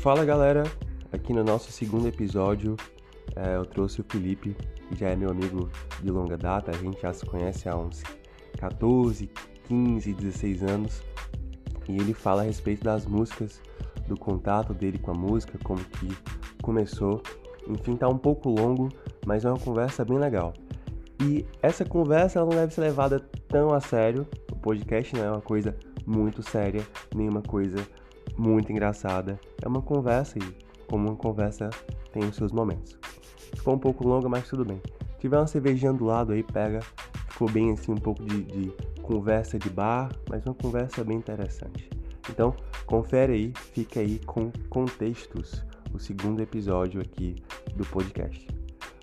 Fala galera, aqui no nosso segundo episódio é, eu trouxe o Felipe, que já é meu amigo de longa data, a gente já se conhece há uns 14, 15, 16 anos e ele fala a respeito das músicas, do contato dele com a música, como que começou. Enfim, tá um pouco longo, mas é uma conversa bem legal. E essa conversa não deve ser levada tão a sério. O podcast não é uma coisa muito séria, nem uma coisa muito engraçada. É uma conversa e, como uma conversa, tem os seus momentos. Ficou um pouco longa, mas tudo bem. Se tiver uma cervejinha do lado aí, pega. Ficou bem assim, um pouco de, de conversa de bar, mas uma conversa bem interessante. Então, confere aí, fica aí com Contextos, o segundo episódio aqui do podcast.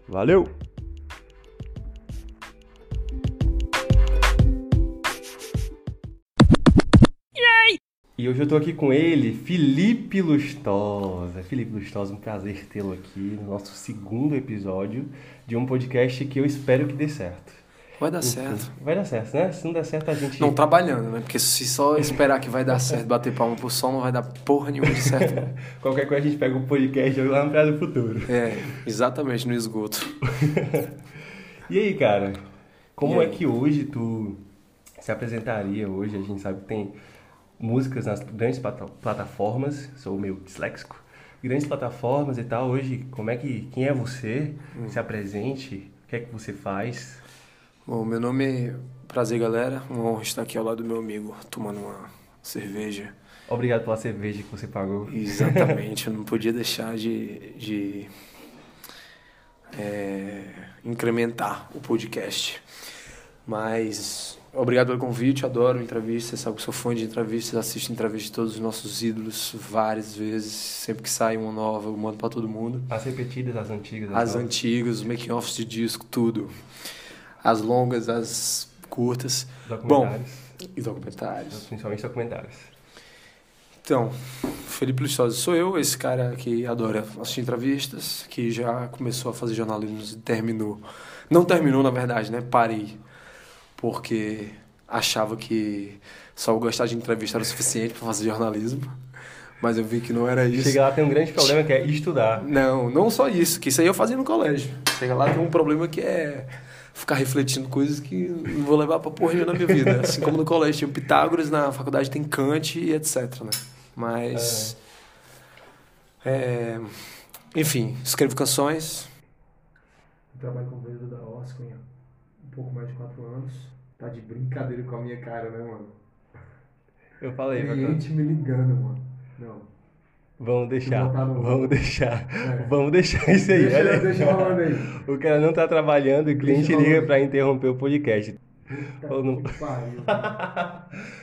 Valeu! E hoje eu tô aqui com ele, Felipe Lustosa. Felipe Lustosa, um prazer tê-lo aqui no nosso segundo episódio de um podcast que eu espero que dê certo. Vai dar certo. Vai dar certo, né? Se não der certo, a gente. Não trabalhando, né? Porque se só esperar que vai dar certo, bater palma pro sol, não vai dar porra nenhuma de certo. Qualquer coisa a gente pega o podcast e joga lá no Praia do Futuro. É, exatamente, no esgoto. e aí, cara? Como é que hoje tu se apresentaria hoje? A gente sabe que tem músicas nas grandes plataformas, sou meio disléxico, grandes plataformas e tal. Hoje, como é que, quem é você? Hum. Se apresente, o que é que você faz? Bom, meu nome é Prazer, galera. Uma honra estar aqui ao lado do meu amigo, tomando uma cerveja. Obrigado pela cerveja que você pagou. Exatamente, eu não podia deixar de, de é, incrementar o podcast. Mas obrigado pelo convite, adoro entrevistas, sabe que sou fã de entrevistas, assisto entrevistas de todos os nossos ídolos várias vezes, sempre que sai uma nova, eu mando para todo mundo. As repetidas, as antigas? As, as antigas, os making-offs de disco, tudo as longas, as curtas. Documentários. Bom, e documentários. Principalmente documentários. Então, Felipe Lustosa sou eu, esse cara que adora assistir entrevistas, que já começou a fazer jornalismo e terminou. Não terminou, na verdade, né? Parei. Porque achava que só gostar de entrevista era o suficiente para fazer jornalismo. Mas eu vi que não era isso. Chega lá tem um grande problema que é estudar. Não, não só isso, que isso aí eu fazia no colégio. Chega lá tem um problema que é ficar refletindo coisas que não vou levar pra porra na minha vida. Assim como no colégio tinha Pitágoras, na faculdade tem Kant e etc, né? Mas... É. É, enfim, escrevo canções. Trabalho com o vereador da Oscar um pouco mais de quatro anos. Tá de brincadeira com a minha cara, né, mano? Eu falei, Cliente me ligando, mano. Não. Vamos deixar, vamos deixar, é. vamos deixar isso aí. Deixa, Olha, deixa falando aí. O cara não tá trabalhando e o cliente liga para interromper o podcast. Tá Ou não...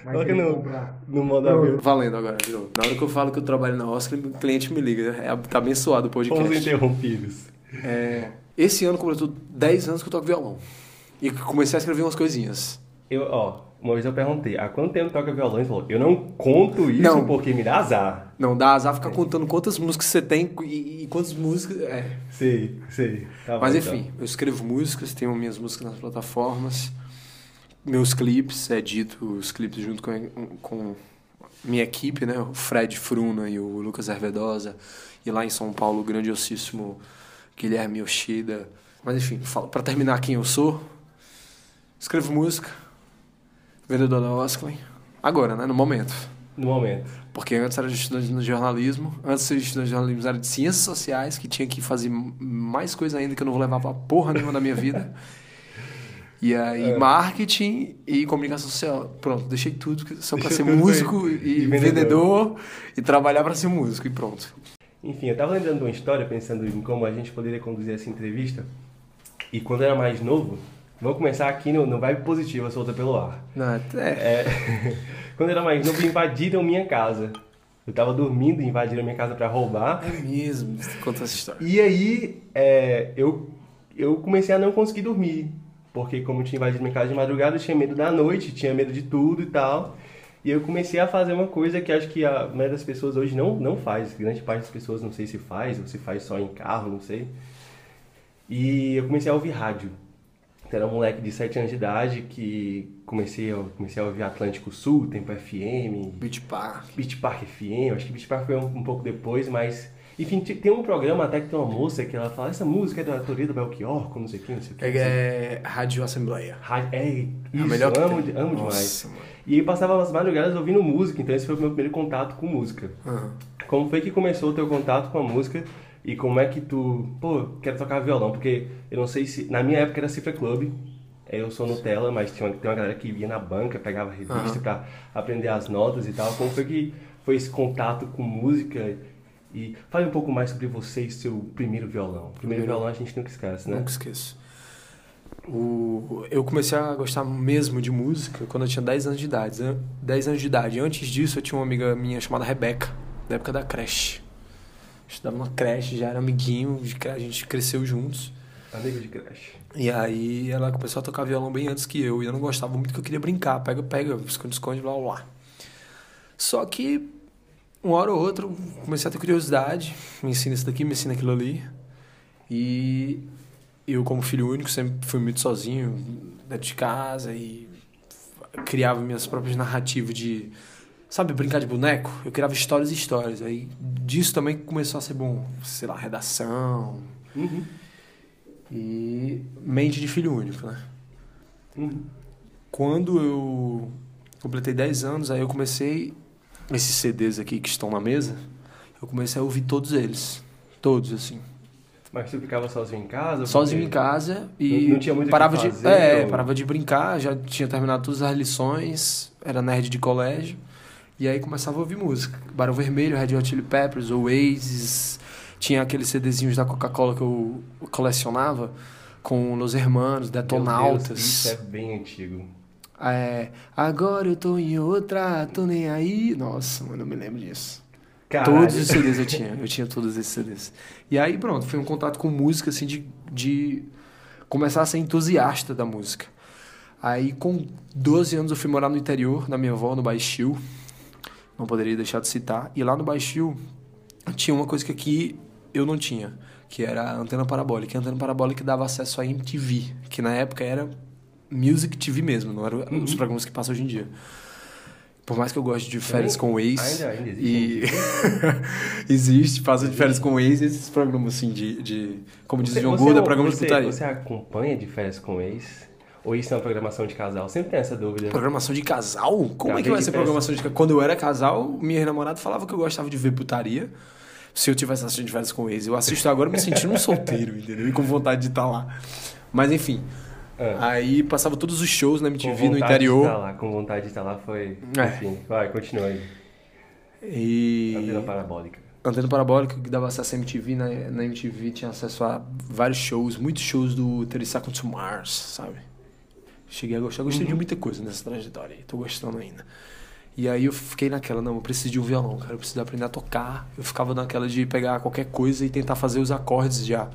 Coloca no, no modo avião. Valendo agora, de novo. Na hora que eu falo que eu trabalho na Oscar, o cliente me liga. É, tá abençoado o podcast. Fomos interrompidos. É, esse ano completou 10 anos que eu toco violão. E comecei a escrever umas coisinhas. Eu, ó, uma vez eu perguntei, há quanto tempo toca violão? Ele falou, eu não conto isso não. porque me dá azar. Não, dá azar ficar é. contando quantas músicas você tem e, e quantas músicas... É. Sei, sei. Tá Mas bom, enfim, então. eu escrevo músicas, tenho minhas músicas nas plataformas, meus clipes, edito os clipes junto com, com minha equipe, né? O Fred Fruna e o Lucas Hervedosa. E lá em São Paulo, o grandiosíssimo Guilherme Yoshida. Mas enfim, para terminar quem eu sou, escrevo música, vendedor da Osklin. Agora, né? No momento. No momento. Porque antes era estudante de jornalismo. Antes de estudante de jornalismo era de ciências sociais, que tinha que fazer mais coisa ainda que eu não vou levar pra porra nenhuma da minha vida. E aí, é. marketing e comunicação social. Pronto, deixei tudo só para ser músico e, e vendedor. vendedor. e trabalhar para ser músico e pronto. Enfim, eu tava lembrando de uma história, pensando em como a gente poderia conduzir essa entrevista. E quando eu era mais novo, Vamos começar aqui no, no vibe positiva, solta pelo ar. Não, é... é quando eu era mais novo, invadiram minha casa. Eu tava dormindo invadiram minha casa para roubar. É mesmo, conta essa história. E aí, é, eu, eu comecei a não conseguir dormir. Porque como tinha invadido minha casa de madrugada, eu tinha medo da noite, tinha medo de tudo e tal. E eu comecei a fazer uma coisa que acho que a maioria das pessoas hoje não, não faz. Grande parte das pessoas não sei se faz, ou se faz só em carro, não sei. E eu comecei a ouvir rádio era um moleque de 7 anos de idade que comecei, eu comecei a ouvir Atlântico Sul, Tempo FM, Beach Park. Beach Park FM, acho que Beach Park foi um, um pouco depois, mas... Enfim, tem um programa até que tem uma moça que ela fala, essa música é da autoria do Belchior, com não sei o que, não sei o que. É, é Rádio Assembleia. Ra- É, isso, A melhor que amo, tem. amo demais. Nossa, mano. E aí passava as madrugadas ouvindo música, então esse foi o meu primeiro contato com música. Aham. Como foi que começou o teu contato com a música e como é que tu, pô, quero tocar violão? Porque eu não sei se, na minha época era Cifra Club, eu sou Nutella, mas tinha uma, tem uma galera que ia na banca, pegava revista Aham. pra aprender as notas e tal. Como foi que foi esse contato com música? E fale um pouco mais sobre você e seu primeiro violão. Primeiro Primeiro- violão a gente nunca esquece, né? Nunca esqueço. O, eu comecei a gostar mesmo de música quando eu tinha 10 anos de idade. An- 10 anos de idade. Antes disso, eu tinha uma amiga minha chamada Rebeca, da época da creche. Estudava numa creche, já era amiguinho, de cre- a gente cresceu juntos. Amigo de creche. E aí ela começou a tocar violão bem antes que eu. E eu não gostava muito porque eu queria brincar. Pega, pega, esconde, esconde, blá, blá. Só que, uma hora ou outra, comecei a ter curiosidade. Me ensina isso daqui, me ensina aquilo ali. E eu, como filho único, sempre fui muito sozinho, dentro de casa. E criava minhas próprias narrativas de... Sabe, brincar de boneco? Eu criava histórias e histórias. Aí disso também começou a ser bom, sei lá, redação, Uhum. e mente de filho único, né? Uhum. Quando eu completei 10 anos, aí eu comecei esses CDs aqui que estão na mesa, eu comecei a ouvir todos eles, todos assim, Mas tu ficava sozinho em casa? sozinho em casa e Não- tinha muito parava de fazer, é, ou- parava de brincar, já tinha terminado todas as lições, era nerd de colégio. E aí começava a ouvir música. Barão Vermelho, Red Hot Chili Peppers, Oasis, tinha aqueles CDzinhos da Coca-Cola que eu colecionava com Los Hermanos, Detonautas. Deus, isso é bem antigo. É, agora eu tô em outra, tô nem aí. Nossa, mano, eu me lembro disso. Caralho. Todos os CDs eu tinha, eu tinha todos esses CDs. E aí, pronto, foi um contato com música, assim, de, de começar a ser entusiasta da música. Aí, com 12 anos, eu fui morar no interior, na minha avó, no Baixio. Não poderia deixar de citar. E lá no Baixio, tinha uma coisa que aqui eu não tinha, que era a antena parabólica. A antena parabólica dava acesso à MTV, que na época era Music TV mesmo, não eram Uhum. os programas que passam hoje em dia. Por mais que eu goste de férias com o ex. ainda- ainda e existe existe, passa de férias com o ex, esses programas assim de. de como diz o Você- João você Gorda, não- programa de você, putaria. Você acompanha de férias com ex? Ou isso é uma programação de casal? Sempre tem essa dúvida. Programação de casal? Como é que vai de ser programação de casal? Quando eu era casal, minha namorada falava que eu gostava de ver putaria. Se eu tivesse assistindo de férias com ex, eu assisto agora me sentindo um solteiro, entendeu? E com vontade de estar lá. Mas enfim. Ah, Aí passava todos os shows na MTV no De interior. estar lá, com vontade de estar lá foi. É. Enfim, vai, continua aí. E. Antena parabólica. Antena parabólica que dava acesso à MTV, na, na MTV tinha acesso a vários shows, muitos shows do 30 Seconds to Mars, sabe? Cheguei a gostar, gostei de muita coisa nessa trajetória tô gostando ainda. E aí eu fiquei naquela, não, eu preciso de um violão, cara, eu preciso aprender a tocar. Eu ficava naquela de pegar qualquer coisa e tentar fazer os acordes já.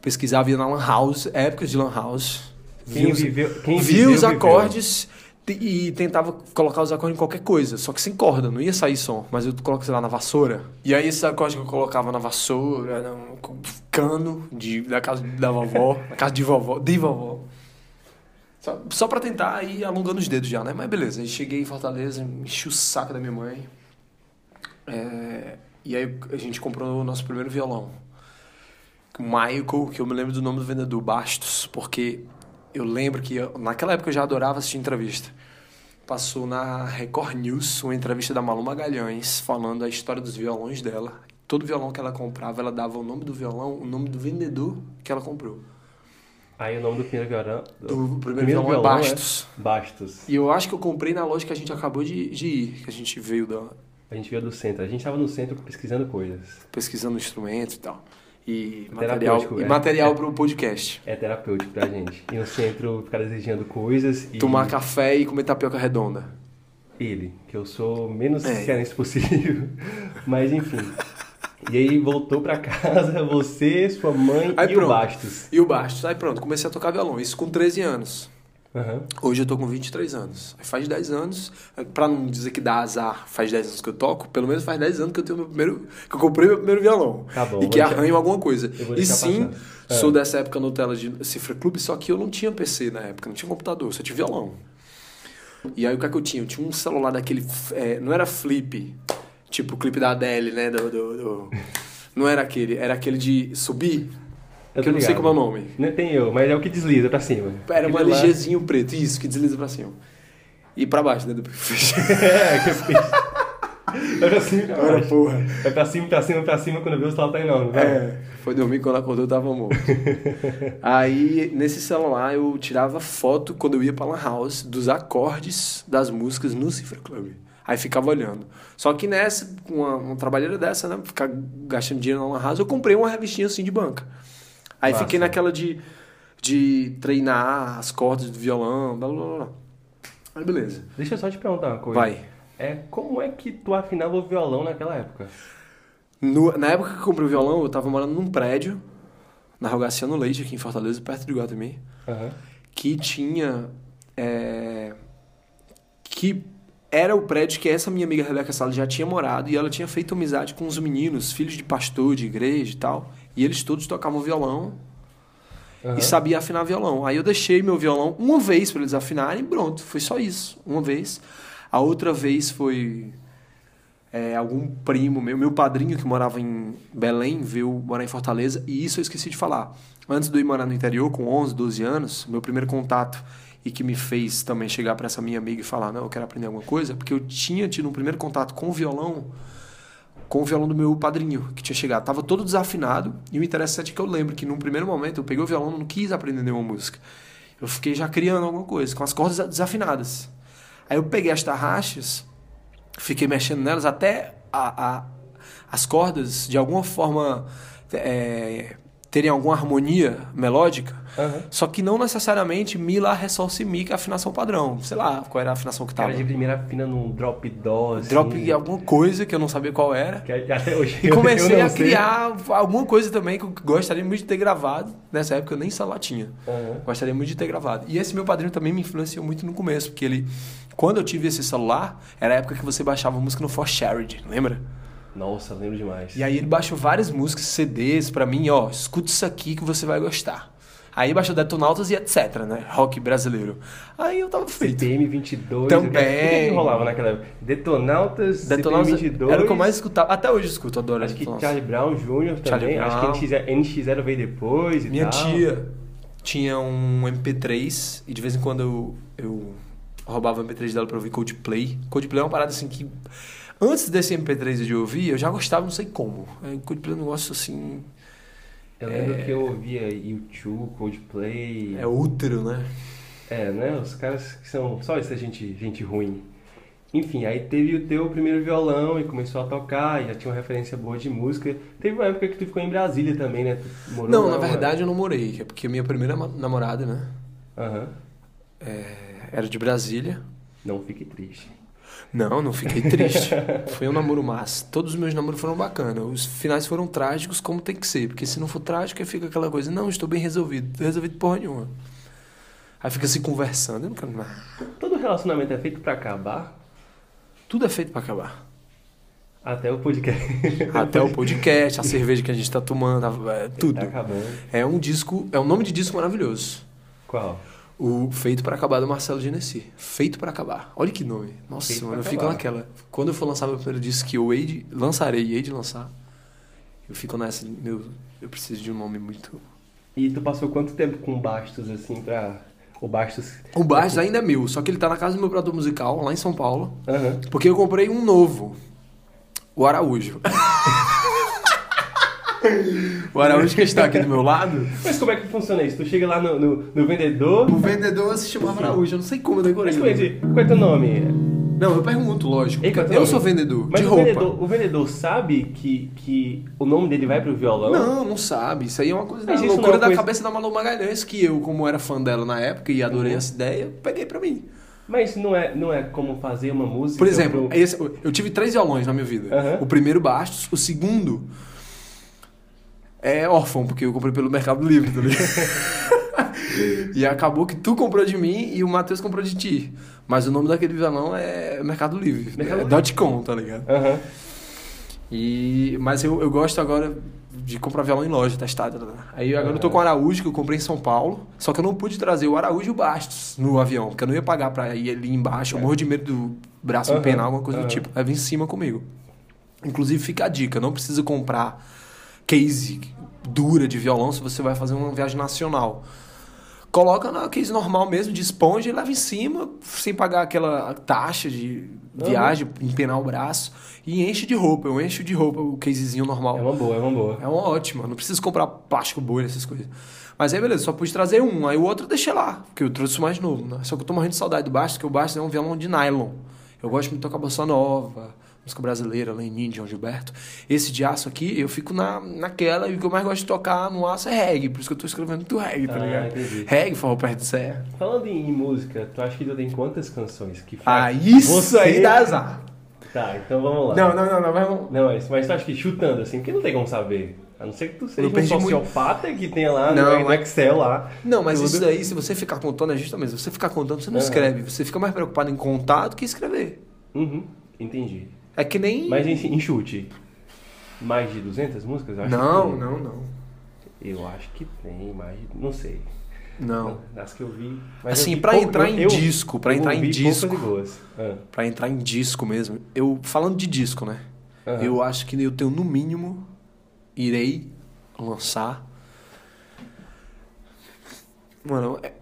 Pesquisava, ia na Lan House, épocas de Lan House. Quem via os- viveu. Quem via viveu, os viveu. acordes te- e tentava colocar os acordes em qualquer coisa, só que sem corda, não ia sair som, mas eu coloco, sei lá, na vassoura. E aí esses acordes que eu colocava na vassoura, no cano de, da casa da vovó, da casa de vovó, de vovó. Só, só pra tentar ir alongando os dedos já, né? Mas beleza, aí cheguei em Fortaleza, enchi o saco da minha mãe. É, e aí a gente comprou o nosso primeiro violão. Michael, que eu me lembro do nome do vendedor, Bastos, porque eu lembro que eu- naquela época eu já adorava assistir entrevista. Passou na Record News uma entrevista da Malu Magalhães falando a história dos violões dela. Todo violão que ela comprava, ela dava o nome do violão, o nome do vendedor que ela comprou. Aí o nome do primeiro violão. Do primeiro, violão, é Bastos. Bastos. E eu acho que eu comprei na loja que a gente acabou de, de ir, que a gente veio da, A gente veio do centro. A gente tava no centro pesquisando coisas. pesquisando instrumento e tal. E Terapêutico, material, e é. material pro podcast. É terapêutico pra gente. E no centro ficar desejando coisas e. Tomar café e comer tapioca redonda. Ele, que eu sou menos É. cearense possível. Mas enfim. E aí voltou pra casa, você, sua mãe Aí e pronto. o Bastos. E o Bastos. Aí pronto, comecei a tocar violão. Isso com 13 anos. Aham. Hoje eu tô com 23 anos. Aí faz 10 anos, pra não dizer que dá azar, faz 10 anos que eu toco, pelo menos faz 10 anos que eu tenho meu primeiro. que eu comprei meu primeiro violão. Tá bom, E que deixar- arranho alguma coisa. E sim, passar. Ah. sou dessa época Nutella de Cifra Clube, só que eu não tinha PC na época, não tinha computador, só tinha violão. E aí o que é que eu tinha? Eu tinha um celular daquele. é, não era flip, tipo o clipe da Adele, né? Do, do- do- Não era aquele, era aquele de subir. que tô eu não sei como é o nome. Não tem eu, mas é o que desliza pra cima. Era um Aquele lá- LGzinho preto, isso, que desliza pra cima. E pra baixo, né? Fecha. é, que eu fiz. Vai pra cima, pra Ora, porra. Vai pra cima, pra cima, pra cima, quando vê o celular tá enorme. vai. É, foi dormir quando acordou eu tava morto. Aí, nesse celular, eu tirava foto quando eu ia pra Lan House dos acordes das músicas no Cifra Club. Aí ficava olhando. Só que nessa, com uma, uma trabalheira dessa, né? Ficar gastando dinheiro na Lan House, eu comprei uma revistinha assim de banca. Aí Massa. fiquei naquela de, de treinar as cordas do violão, blá blá blá, blá. Aí beleza. Deixa eu só te perguntar uma coisa. Vai. É, como é que tu afinava o violão naquela época? No- na época que eu comprei o violão, eu tava morando num prédio, na Rogaciano Leite, aqui em Fortaleza, perto de Guatemi. Aham. que tinha. é, que era o prédio que essa minha amiga Rebeca Salles já tinha morado e ela tinha feito amizade com os meninos, filhos de pastor, de igreja e tal. E eles todos tocavam violão Aham. e sabia afinar violão. Aí eu deixei meu violão uma vez para eles afinarem e pronto, foi só isso, uma vez. A outra vez foi é, algum primo meu, meu padrinho que morava em Belém, veio morar em Fortaleza, e isso eu esqueci de falar. Antes de eu ir morar no interior, com 11, 12 anos, meu primeiro contato e que me fez também chegar para essa minha amiga e falar, não, eu quero aprender alguma coisa, porque eu tinha tido um primeiro contato com o violão, com o violão do meu padrinho, que tinha chegado. Tava todo desafinado, e o interessante é que eu lembro que num primeiro momento eu peguei o violão e não quis aprender nenhuma música. Eu fiquei já criando alguma coisa, com as cordas desafinadas. Aí eu peguei as tarraxas, fiquei mexendo nelas até a, a- as cordas, de alguma forma, é, terem alguma harmonia melódica, Aham. só que não necessariamente Mi, Lá, Ré, Sol, Si, Mi, que é a afinação padrão. Sei lá qual era a afinação que tava. Cara, de primeira afina num drop dó, assim. Drop alguma coisa que eu não sabia qual era. Que até hoje E comecei a sei. criar alguma coisa também que eu gostaria muito de ter gravado. Nessa época eu nem celular tinha. Aham. Gostaria muito de ter gravado. E esse meu padrinho também me influenciou muito no começo, porque ele, quando eu tive esse celular, era a época que você baixava música no For Shared, lembra? Nossa, lembro demais. E aí ele baixou várias músicas, CDs pra mim, ó, escuta isso aqui que você vai gostar. Aí baixou Detonautas e etc, né? Rock brasileiro. Aí eu tava feito. CPM 22. Também. O que, rolava naquela época? Detonautas, Detonautas CPM 22. era o que eu mais escutava. Até hoje eu escuto, adoro Acho que. Charlie Brown Jr. Também. Acho Brown. que NX, NX0 veio depois e Minha tal. tia tinha um MP3 e de vez em quando eu, eu roubava o MP3 dela pra ouvir Coldplay. Coldplay é uma parada assim que. Antes desse MP3 de ouvir, eu já gostava, não sei como. É, Coldplay é um negócio assim. Eu lembro que eu ouvia YouTube, Coldplay. É útero, né? É, né? Os caras que são só essa gente, gente ruim. Enfim, aí teve o teu primeiro violão e começou a tocar, e já tinha uma referência boa de música. Teve uma época que tu ficou em Brasília também, né? Tu morou Não, na verdade eu não morei, é porque minha primeira namorada, né? Aham. é, era de Brasília. Não fique triste. Não, não fiquei triste. Foi um namoro massa. Todos os meus namoros foram bacanas. Os finais foram trágicos, como tem que ser. Porque se não for trágico, aí fica aquela coisa, não, estou bem resolvido. Resolvido porra nenhuma. Aí fica se conversando. Eu não quero nada. Todo relacionamento é feito pra acabar, Tudo é feito pra acabar. até o podcast. Até o podcast, a cerveja que a gente tá tomando, é, tudo. Tá acabando. É um disco, é um nome de disco maravilhoso. Qual? O Feito para Acabar do Marcelo Genesi. Feito para Acabar. Olha que nome. Nossa, Feito mano, eu fico naquela. Quando eu for lançar meu primeiro disco, que eu hei de, lançarei e hei de lançar, eu fico nessa. Meu, eu preciso de um nome muito. E tu passou quanto tempo com o Bastos, assim, pra... O Bastos... O Bastos ainda é meu, só que ele tá na casa do meu produtor musical, lá em São Paulo. Aham. Porque eu comprei um novo. O Araújo. o Araújo que está aqui do meu lado. Mas como é que funciona isso? Tu chega lá no, no, no vendedor... O vendedor se chamava Araújo. Eu não sei como eu decorei. Mas como é, que- qual é teu nome? Não, eu pergunto, lógico. Ei, qual é teu eu nome? sou vendedor Mas de o roupa. vendedor, o vendedor sabe que, que o nome dele vai pro violão? Não, não sabe. Isso aí é uma coisa da Mas isso loucura não é uma da coisa- cabeça da Malu Magalhães, que eu, como era fã dela na época e adorei Uhum. essa ideia, peguei pra mim. Mas não é, não é como fazer uma música... Por exemplo, pro- esse- eu tive três violões na minha vida. Aham. O primeiro Bastos, o segundo é órfão, porque eu comprei pelo Mercado Livre, tá ligado? e acabou que tu comprou de mim e o Matheus comprou de ti. Mas o nome daquele violão é Mercado Livre. Mercado é Livre. .com, tá ligado? Aham. E, mas eu, eu gosto agora de comprar violão em loja, testado. Né? Aí agora eu tô com o Araújo, que eu comprei em São Paulo. Só que eu não pude trazer o Araújo e o Bastos no avião, porque eu não ia pagar pra ir ali embaixo. Eu morro de medo do braço Aham, empenar, alguma coisa aham. do tipo. Leva em cima comigo. Inclusive, fica a dica: não precisa comprar case dura de violão se você vai fazer uma viagem nacional. Coloca na case normal mesmo, de esponja e leva em cima, sem pagar aquela taxa de viagem, empenar o braço. E enche de roupa. Eu encho de roupa o casezinho normal. É uma boa, é uma boa. É uma ótima, não preciso comprar plástico bolha, essas coisas. Mas aí, beleza, só pude trazer um, aí o outro eu deixei lá, porque eu trouxe mais novo, né? Só que eu tô morrendo de saudade do baixo, porque o baixo é um violão de nylon. Eu gosto muito de tocar bossa nova, música brasileira, Lenin, João Gilberto. Esse de aço aqui, eu fico na, naquela, e o que eu mais gosto de tocar no aço é reggae, por isso que eu tô escrevendo muito reggae, tá Ah, ligado? entendi. Reggae, forró perto de serra. Falando em música, tu acha que tu tem quantas canções que Ah, faz? isso Você- aí dá azar. Tá, então vamos lá. Não, não, não, não, vamos... Não, mas, mas tu acha que chutando assim, porque não tem como saber. A não ser que tu seja um perdi muito- sociopata que tenha lá Não, no, Excel lá. Não, mas tudo. isso daí, se você ficar contando, é justamente, se você ficar contando, você não Aham. escreve. Você fica mais preocupado em contar do que escrever. Uhum, entendi. É que nem... Mas em, em chute, mais de 200 músicas? Eu acho Não, não, não. Eu acho que tem mais, de- não sei. Não. Das que eu vi. mas Assim, pouco- entrar em eu- disco, eu entrar em disco. Ah, Pra entrar em disco mesmo, eu falando de disco, né? aham. Eu acho que eu tenho no mínimo irei lançar. Mano, é-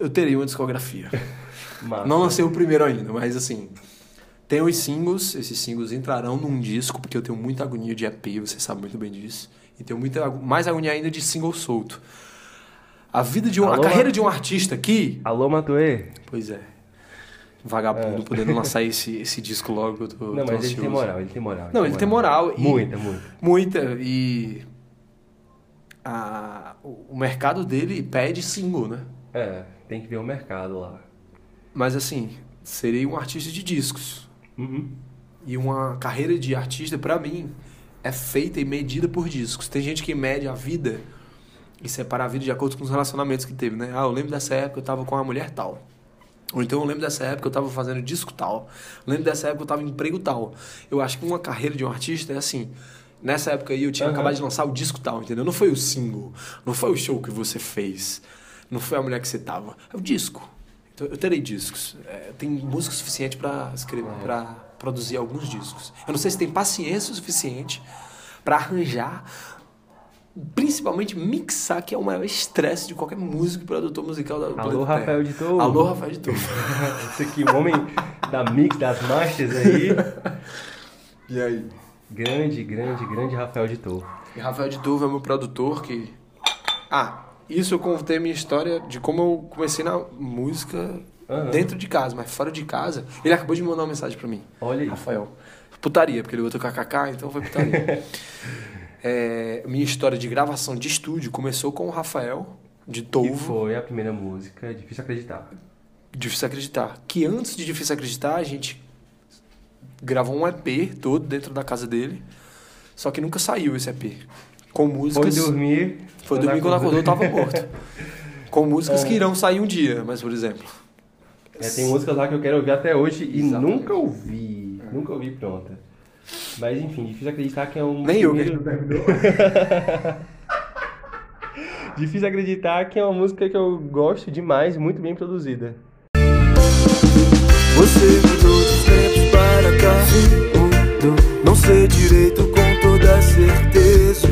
eu teria uma discografia. Massa. Não lancei o primeiro ainda, mas assim, tem os singles, esses singles entrarão num disco porque eu tenho muita agonia de EP, você sabe muito bem disso. E tenho muita mais agonia ainda de single solto. A vida de um, a Alô? carreira de um artista aqui, Alô, Matuê? Pois é. Vagabundo podendo lançar esse, esse disco logo. Eu tô, É. Não, tô mas ele tem ansioso. moral, ele tem moral. Não, ele tem moral. e- Muita, muita. Muita. E. a- o o mercado dele pede single, né? É, tem que ver o mercado lá. Mas assim, serei um artista de discos. Uhum. E uma carreira de artista, pra mim, é feita e medida por discos. Tem gente que mede a vida e separa a vida de acordo com os relacionamentos que teve, né? Ah, eu lembro dessa época eu tava com uma mulher tal. Ou então eu lembro dessa época eu tava fazendo disco tal. Eu lembro dessa época eu tava em emprego tal. Eu acho que uma carreira de um artista é assim. Nessa época aí eu tinha Aham. acabado de lançar o disco tal, entendeu? Não foi o single, não foi o show que você fez, não foi a mulher que você tava. É o disco. Então eu terei discos. É, tem música suficiente pra escrever, para produzir alguns discos. Eu não sei se tem paciência o suficiente pra arranjar, principalmente mixar, que é o maior estresse de qualquer músico e produtor musical da Alô, Rafael Touro. Alô, Rafael de Touro. Esse aqui, o homem da mix, das masters aí. E aí? Grande, grande, grande Rafael de Touro. E Rafael de Turva é meu produtor que. Ah, isso eu contei a minha história de como eu comecei na música Aham. dentro de casa, mas fora de casa. Ele acabou de mandar uma mensagem pra mim. Olha aí. Rafael. Putaria, porque ele botou KKK, então foi putaria. É, minha história de gravação de estúdio começou com o Rafael, de Que Tovo. foi a primeira música, difícil acreditar. Difícil acreditar. Que antes de Difícil Acreditar, a gente gravou um EP todo dentro da casa dele. Só que nunca saiu esse EP. Com Foi músicas. dormir. Foi dormir quando acordou, eu tava morto. Com músicas É. que irão sair um dia, mas por exemplo. É, tem músicas lá que eu quero ouvir até hoje e Exatamente. nunca ouvi. Nunca ouvi pronta. Mas enfim, difícil acreditar que é um. Nem eu, primeiro- Difícil acreditar que é uma música que eu gosto demais, muito bem produzida. Você mudou dos tempos para cá Mudou Não sei direito com toda certeza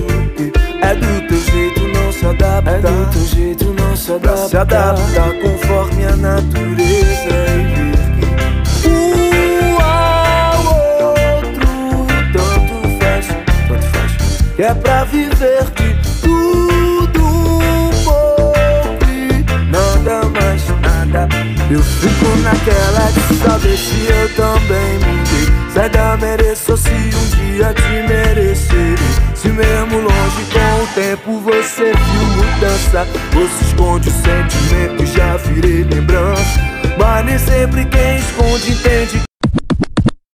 É do teu jeito não se adapta. É do teu jeito não se adapta Pra se adaptar conforme a natureza E ver que um ao outro Tanto faz, tanto faz. Que é pra viver Eu fico naquela de saber se eu também mudei Se ainda mereço se um dia te merecerei Se mesmo longe com o tempo você viu mudança se esconde o sentimento já virei lembrança Mas nem sempre quem esconde entende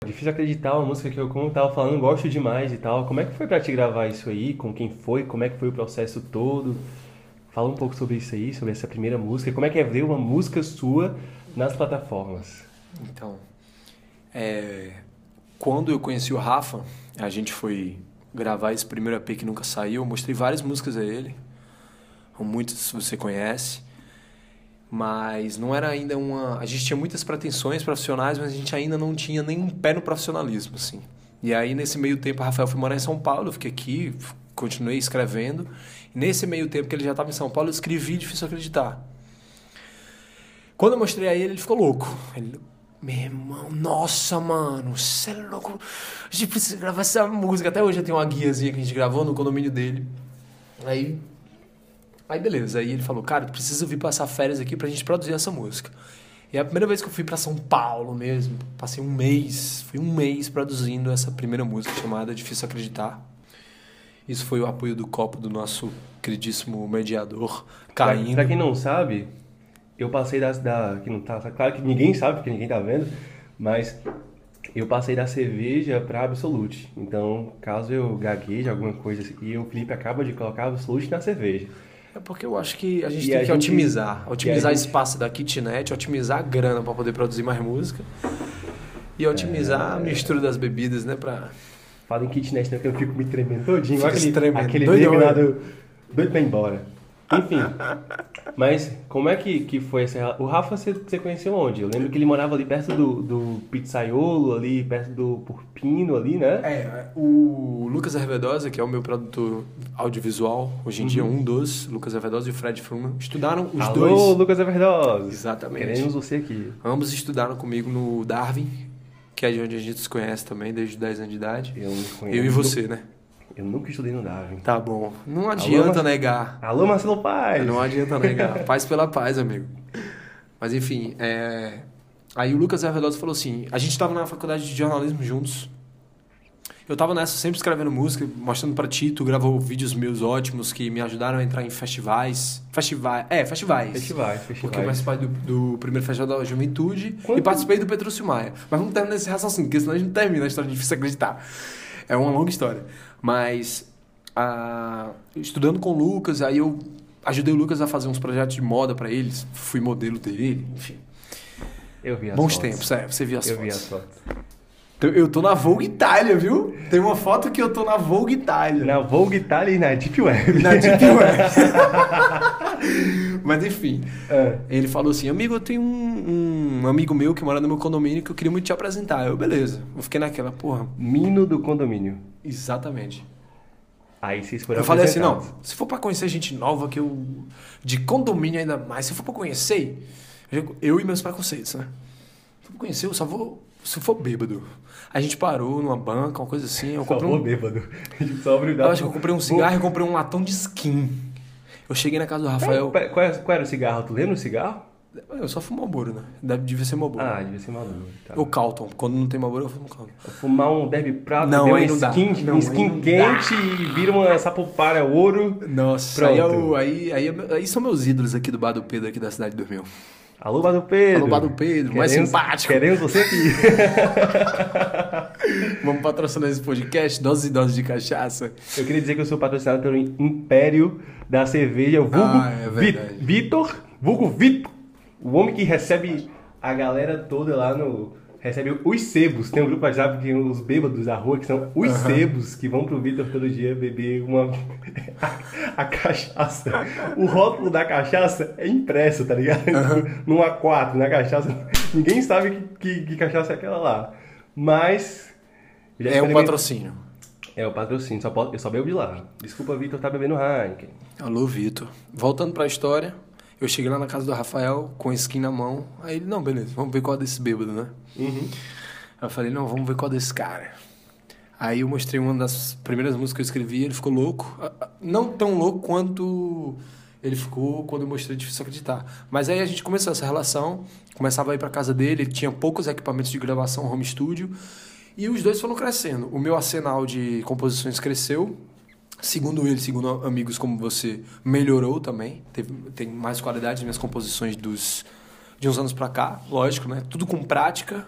Difícil acreditar, uma música que eu, como tava falando, gosto demais e tal. Como é que foi pra te gravar isso aí? Com quem foi? Como é que foi o processo todo? Fala um pouco sobre isso aí, sobre essa primeira música. Como é que é ver uma música sua nas plataformas? Então. é, quando eu conheci o Rafa, A gente foi gravar esse primeiro EP que nunca saiu. Eu mostrei várias músicas a ele. Muitas você conhece. Mas não era ainda uma. A gente tinha muitas pretensões profissionais, mas a gente ainda não tinha nenhum pé no profissionalismo, assim. E aí, nesse meio tempo, a Rafael foi morar em São Paulo, eu fiquei aqui, continuei escrevendo. Nesse meio tempo que ele já estava em São Paulo, eu escrevi Difícil Acreditar. Quando eu mostrei a ele, ele ficou louco. Ele, meu irmão, nossa, mano, você é louco. A gente precisa gravar essa música. Até hoje eu tenho uma guiazinha que a gente gravou no condomínio dele. Aí. Aí beleza. Aí ele falou, cara, precisa vir passar férias aqui pra gente produzir essa música. E a primeira vez que eu fui para São Paulo mesmo. Passei um mês, fui um mês produzindo essa primeira música chamada Difícil Acreditar. Isso foi o apoio do copo do nosso queridíssimo mediador, caindo. Pra, pra quem não sabe, eu passei da, da. que não tá, claro que ninguém sabe, porque ninguém tá vendo, mas eu passei da cerveja para Absolute. Então, caso eu gagueje alguma coisa assim, e o Felipe acaba de colocar Absolute na cerveja. É porque eu acho que a gente e tem a que gente, otimizar. Otimizar gente... espaço da kitnet, otimizar a grana para poder produzir mais música. E otimizar é... a mistura das bebidas, né? Pra... Fala em kitnet, né? Porque eu fico me tremendo todinho. Fica aquele, tremendo. aquele doido, lá do... doido pra ir embora. Enfim. Mas como é que, que foi essa O Rafa você, você conheceu onde? Eu lembro que ele morava ali perto do, do pizzaiolo, ali perto do Purpino, ali, né? É, o Lucas Hervedosa, que é o meu produtor audiovisual, hoje em uhum. dia um dos, Lucas Hervedosa e o Fred Fruman, estudaram os Alô, dois. Alô, Lucas Hervedosa! Exatamente. Queremos você aqui. Ambos estudaram comigo no Darwin, que é de onde a gente se conhece também, desde 10 anos de idade. Eu, eu e você, né? Eu nunca estudei no Darwin. Tá bom. Não adianta Alô, negar. Alô, Marcelo Paz! Não adianta negar. paz pela paz, amigo. Mas enfim, é... aí o Lucas Hervedosa falou assim: a gente estava na faculdade de jornalismo juntos. Eu tava nessa, sempre escrevendo música, mostrando pra ti, tu gravou vídeos meus ótimos que me ajudaram a entrar em festivais. Festivais. É, festivais. Festivais, festivais. Porque eu participei do, do primeiro festival da juventude Quanto? e participei do Petrúcio Maia. Mas vamos terminar esse raciocínio, porque senão a gente não termina a história, é difícil acreditar. É uma longa história. Mas, ah, estudando com o Lucas, aí eu ajudei o Lucas a fazer uns projetos de moda para eles. Fui modelo dele, enfim. Eu vi as Bons fotos. tempos, é. Você viu as eu fotos. Eu vi as fotos. Eu tô na Vogue Itália, viu? Tem uma foto que eu tô na Vogue Itália. Na Vogue Itália e na Deep Web. Na Deep Web. Mas enfim, é. ele falou assim: Amigo, eu tenho um, um, amigo meu que mora no meu condomínio que eu queria muito te apresentar. Eu, beleza. Eu fiquei naquela, porra. Mino do condomínio. Exatamente. Aí vocês foram Eu falei assim: não, se for pra conhecer gente nova, que eu. de condomínio ainda mais, se for pra conhecer, eu e meus preconceitos, né? Se for pra conhecer, eu só vou. Se for bêbado. A gente parou numa banca, uma coisa assim. Eu comprei um... bêbado. A gente só Eu acho que eu comprei um cigarro e comprei um latão de skin. Eu cheguei na casa do Rafael. Qual, qual, qual era o cigarro? Tu lembra o cigarro? Eu só fumo Malboro, né? Deve, devia ser Malboro. Ah, devia ser Malboro. Tá. Ou Calton. Quando não tem Malboro, eu fumo Calton. Fumar um Derby Prato, não, aí um não skin, dá. Não, um skin quente e vira uma sapopara ouro. Nossa, aí, eu, aí, aí, aí, são meus ídolos aqui do Bar do Pedro, aqui da cidade do Rio. Alô, Bar do Pedro. Alô, Bar do Pedro, mais simpático. Queremos você aqui. Vamos patrocinar esse podcast, doses e doses de cachaça. Eu queria dizer que eu sou patrocinado pelo Império da Cerveja, vulgo ah, é Vitor, vulgo Vitor, o homem que recebe a galera toda lá no... Recebe os sebos. Tem um grupo WhatsApp que os bêbados da rua, que são os uhum. sebos, que vão pro Vitor todo dia beber uma... a, cachaça. O rótulo da cachaça é impresso, tá ligado? Uhum. No A4, na cachaça. Ninguém sabe que, que, que cachaça é aquela lá. Mas... É um patrocínio. É o patrocínio, só pode, eu só bebo de lá. Desculpa, Vitor, tá bebendo Heineken. Alô, Vitor. Voltando pra história, eu cheguei lá na casa do Rafael com a skin na mão. Aí ele, não, beleza, vamos ver qual é desse bêbado, né? Uhum. Eu falei, não, vamos ver qual é desse cara. Aí eu mostrei uma das primeiras músicas que eu escrevi, ele ficou louco. Não tão louco quanto ele ficou quando eu mostrei Difícil Acreditar. Mas aí a gente começou essa relação, começava a ir pra casa dele, ele tinha poucos equipamentos de gravação home studio. E os dois foram crescendo. O meu arsenal de composições cresceu. Segundo ele, segundo amigos como você, melhorou também. Teve, tem mais qualidade nas minhas composições dos, de uns anos para cá. Lógico, né? Tudo com prática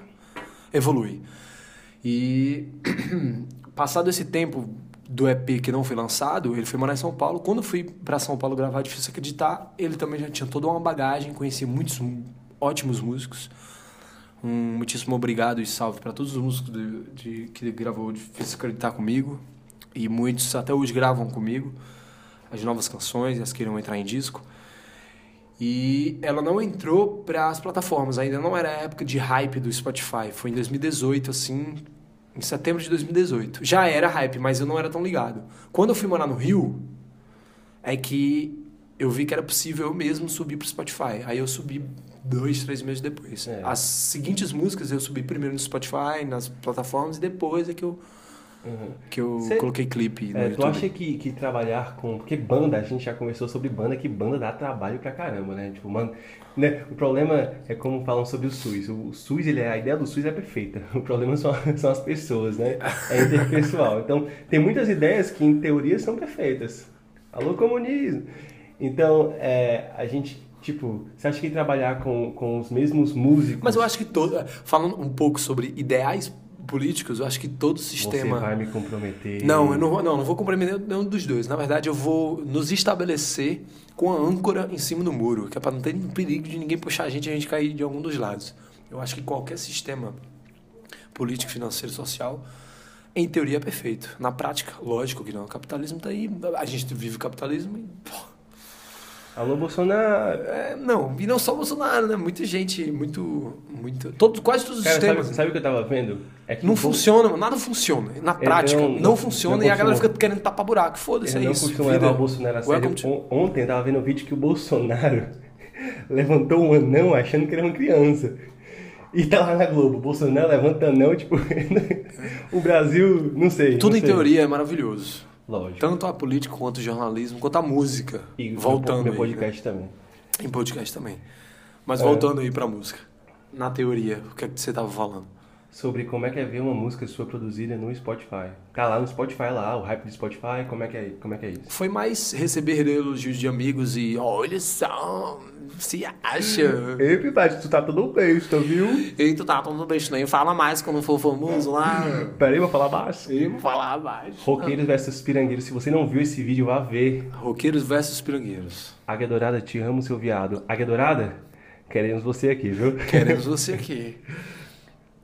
evolui. E passado esse tempo do EP que não foi lançado, ele foi morar em São Paulo. Quando eu fui para São Paulo gravar Difícil Acreditar, ele também já tinha toda uma bagagem, conhecia muitos ótimos músicos Um muitíssimo obrigado e salve para todos os músicos de, de- que gravou Difícil Acreditar comigo. E muitos até hoje gravam comigo as novas canções, as que irão entrar em disco. E ela não entrou para as plataformas, ainda não era a época de hype do Spotify. Foi em 2018, assim, em setembro de 2018. Já era hype, mas eu não era tão ligado. Quando eu fui morar no Rio, é que eu vi que era possível eu mesmo subir pro Spotify. Aí eu subi dois, três meses depois. É. As seguintes músicas eu subi primeiro no Spotify, nas plataformas, e depois é que eu, que eu Cê- coloquei clipe no É, tu YouTube. acha que, que trabalhar com. Porque banda, a gente já conversou sobre banda, que banda dá trabalho pra caramba, né? Tipo, mano. Né? O problema é como falam sobre o SUS. O SUS, ele é, a ideia do SUS é perfeita. O problema são, são as pessoas, né? É interpessoal. Então, tem muitas ideias que, em teoria, são perfeitas. Alô, comunismo! Então, é, a gente, tipo, você acha que trabalhar com, com os mesmos músicos. Mas eu acho que todo. Falando um pouco sobre ideais políticos, eu acho que todo sistema. Você vai me comprometer. Não, eu não vou, não, não vou compreender nenhum dos dois. Na verdade, eu vou nos estabelecer com a âncora em cima do muro, que é para não ter nenhum perigo de ninguém puxar a gente e a gente cair de algum dos lados. Eu acho que qualquer sistema político, financeiro, social, em teoria é perfeito. Na prática, lógico que não. O capitalismo tá aí, a gente vive o capitalismo e. pô, Alô, Bolsonaro! é, não, e não só o Bolsonaro, né? Muita gente, muito. muito todos, quase todos os Cara, sistemas. sabe, sabe o que eu tava vendo? É Não funciona, nada funciona. Na prática, não- não, não- funciona não e a galera fica querendo tapar buraco. Foda-se, Ele é não isso. vida. levar o Bolsonaro a sério. To- On- Ontem eu tava vendo um vídeo que o Bolsonaro levantou um anão achando que era uma criança. E tá lá na Globo, Bolsonaro levanta anão, tipo, o Brasil, não sei. Tudo não em sei. teoria é maravilhoso. Lógico. Tanto a política quanto o jornalismo, quanto a música. e voltando meu aí, podcast também. né? Em podcast também. Mas É. voltando aí pra música. Na teoria, o que é que você tava falando? Sobre como é que é ver uma música sua produzida no Spotify. Tá lá no Spotify lá, o hype do Spotify, como é que é, como é, que é isso? Foi mais receber elogios de amigos e olha só, se acha. Ei, Pipete, tu tá todo besta, viu? Ei, tu tá todo beijo, nem fala mais quando for famoso lá. Peraí, vou falar baixo. Eu vou falar mais. Roqueiros versus Pirangueiros. Se você não viu esse vídeo, vá ver. Roqueiros versus pirangueiros. Águia Dourada, te amo, seu viado. Águia Dourada, queremos você aqui, viu? Queremos você aqui.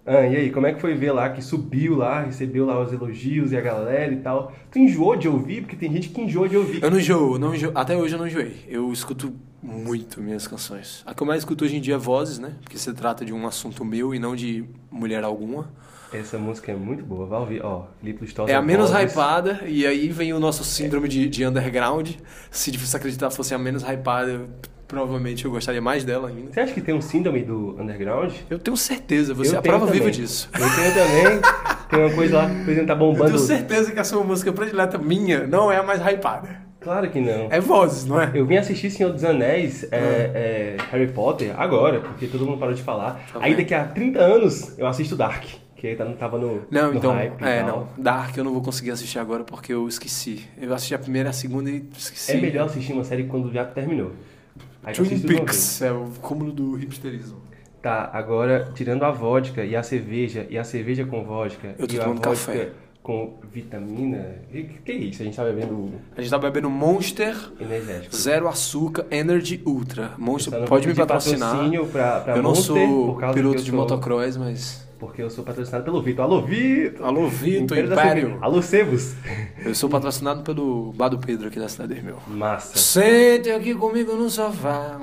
Ah, e aí, como é que foi ver lá que subiu lá, recebeu lá os elogios e a galera e tal? Tu enjoou de ouvir? Porque tem gente que enjoa de ouvir. Eu não enjoo, não enjoo. Até hoje eu não enjoei. Eu escuto muito minhas canções. A que eu mais escuto hoje em dia é vozes, né? Porque se trata de um assunto meu e não de mulher alguma. Essa música é muito boa, vai ouvir. Ó, Felipe Lustosa. É a menos vozes. hypada, e aí vem o nosso síndrome de, de underground. Se difícil acreditar fosse a menos hypada, provavelmente eu gostaria mais dela ainda. Você acha que tem um síndrome do underground? Eu tenho certeza, você Eu é a prova viva disso. Eu tenho também. tem uma coisa lá, por exemplo, tá Eu bombando. tenho certeza que a sua música predileta minha não é a mais hypada. Claro que não. É vozes, não é? Eu vim assistir Senhor dos Anéis, é, é, Harry Potter, agora, porque todo mundo parou de falar. Tá Aí daqui a 30 anos eu assisto Dark, que tá- tava no, Não, no então, hype é, não. Dark eu não vou conseguir assistir agora porque eu esqueci. Eu assisti a primeira e a segunda e esqueci. É melhor assistir uma série quando já terminou. Aí tu Twin Peaks, é o cúmulo do hipsterismo. Tá, agora tirando a vodka e a cerveja, e a cerveja com vodka, Eu tô e a tomando vodka café. com vitamina. O que, que é isso? A gente tá bebendo A gente tá bebendo Monster energético. Zero Açúcar Energy Ultra. Monster, não pode me pedir patrocinar. patrocínio Pra, pra eu não Monster, sou por causa piloto que eu de sou- motocross, mas. Porque eu sou patrocinado pelo Vitor. Alô, Vitor! Alô, Vitor, Império Império. Alô, Sebos! Eu sou patrocinado pelo Bar do Pedro aqui da cidade meu. Massa. Sente aqui comigo no sofá.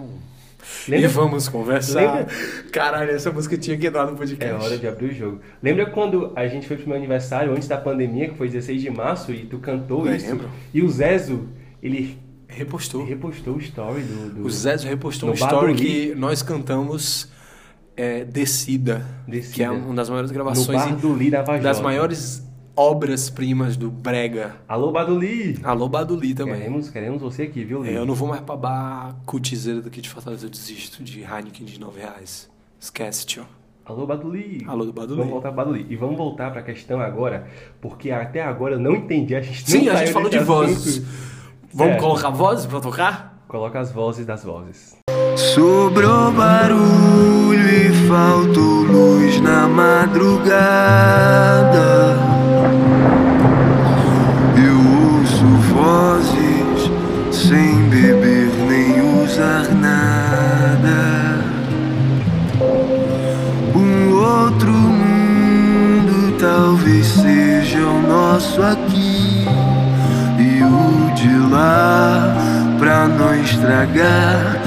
Lembra- E vamos conversar. Lembra- Caralho, essa música tinha que entrar no podcast. É hora de abrir o jogo. Lembra quando a gente foi pro meu aniversário antes da pandemia, que foi 16 de março, e tu cantou Lembro. isso? E o Zezo, ele Repostou. repostou o story do. do O Zezo repostou um story que nós cantamos é, Descida, Descida. que é uma das maiores no gravações bar e do Li da Vajota. das maiores obras-primas do Brega. Alô, Baduli! Alô, Baduli também. Queremos, queremos você aqui, viu, Li? É, eu não vou mais pra bar cutizeira daqui de Fortaleza, eu desisto de Heineken de 9 reais. Esquece, tio. Alô, Baduli! Alô do Baduli. Vamos voltar pro Baduli. E vamos voltar pra questão agora, porque até agora eu não entendi. A gente Sim, a gente falou de desse vozes. assunto. Vamos Certo. colocar vozes pra tocar? Coloca as vozes das vozes. Sobrou barulho faltou luz na madrugada. Eu ouço vozes sem beber nem usar nada. Um talvez seja o nosso aqui e o de lá. Pra não estragar,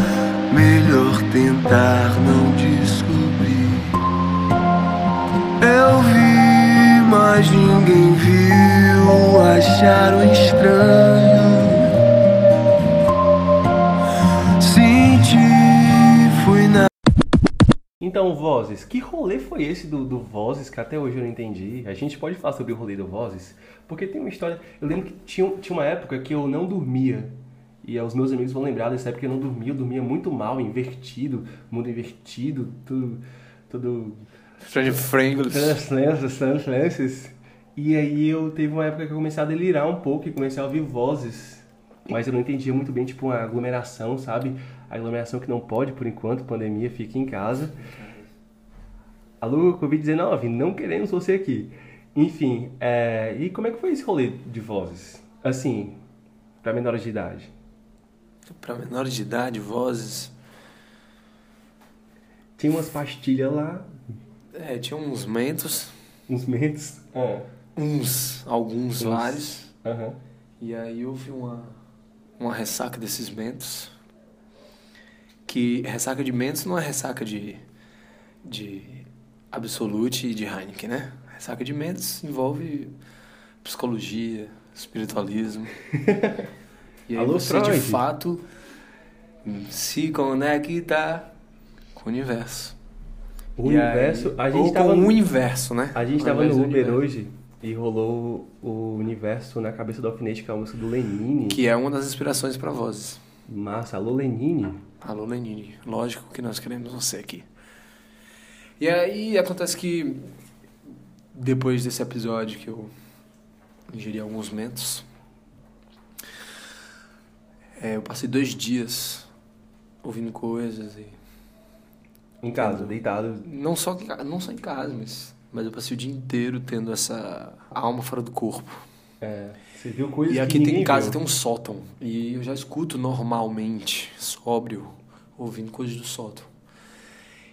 melhor tentar não mas ninguém viu. Acharam estranho. Senti, fui na. Então, Vozes, que rolê foi esse do, do Vozes que até hoje eu não entendi? A gente pode falar sobre o rolê do Vozes? Porque tem uma história. Eu lembro que tinha, tinha uma época que eu não dormia. E os meus amigos vão lembrar dessa época que eu não dormia. Eu dormia muito mal, invertido, mundo invertido, tudo. tudo Stranger Frangles. Translances, translances. E aí eu teve uma época que eu comecei a delirar um pouco e comecei a ouvir vozes. Mas eu não entendia muito bem, tipo, uma aglomeração, sabe? A aglomeração que não pode, por enquanto, pandemia, fique em casa. Alô, Covid-19, não queremos você aqui. Enfim, é... e como é que foi esse rolê de vozes? Assim, pra menores de idade. Pra menores de idade, vozes. Tinha umas pastilhas lá, É, tinha uns mentos, uns mentos. Ah, uns, alguns, Uns. vários. aham. E aí houve uma, uma ressaca desses mentos. Que ressaca de mentos não é ressaca de, de Absolute e de Heineken, né? Ressaca de mentos envolve psicologia, espiritualismo. e aí Alô, você de Freud. fato se conecta com o universo. O E universo, aí- a gente ou tava com no- o universo, né? A gente Ao tava invés no Uber hoje e rolou o universo na cabeça do alfinete, que é a música do Lenine. Que é uma das inspirações para vozes. Massa, alô Lenine. Alô, Lenine. Lógico que nós queremos você aqui. E aí acontece que depois desse episódio que eu ingeri alguns mentos, é, eu passei dois dias ouvindo coisas e Em casa, deitado. não só não só em casa, mas mas eu passei o dia inteiro tendo essa alma fora do corpo. É, você viu coisas E que aqui tem em casa viu. tem um sótão. E eu já escuto normalmente, sóbrio, ouvindo coisas do sótão.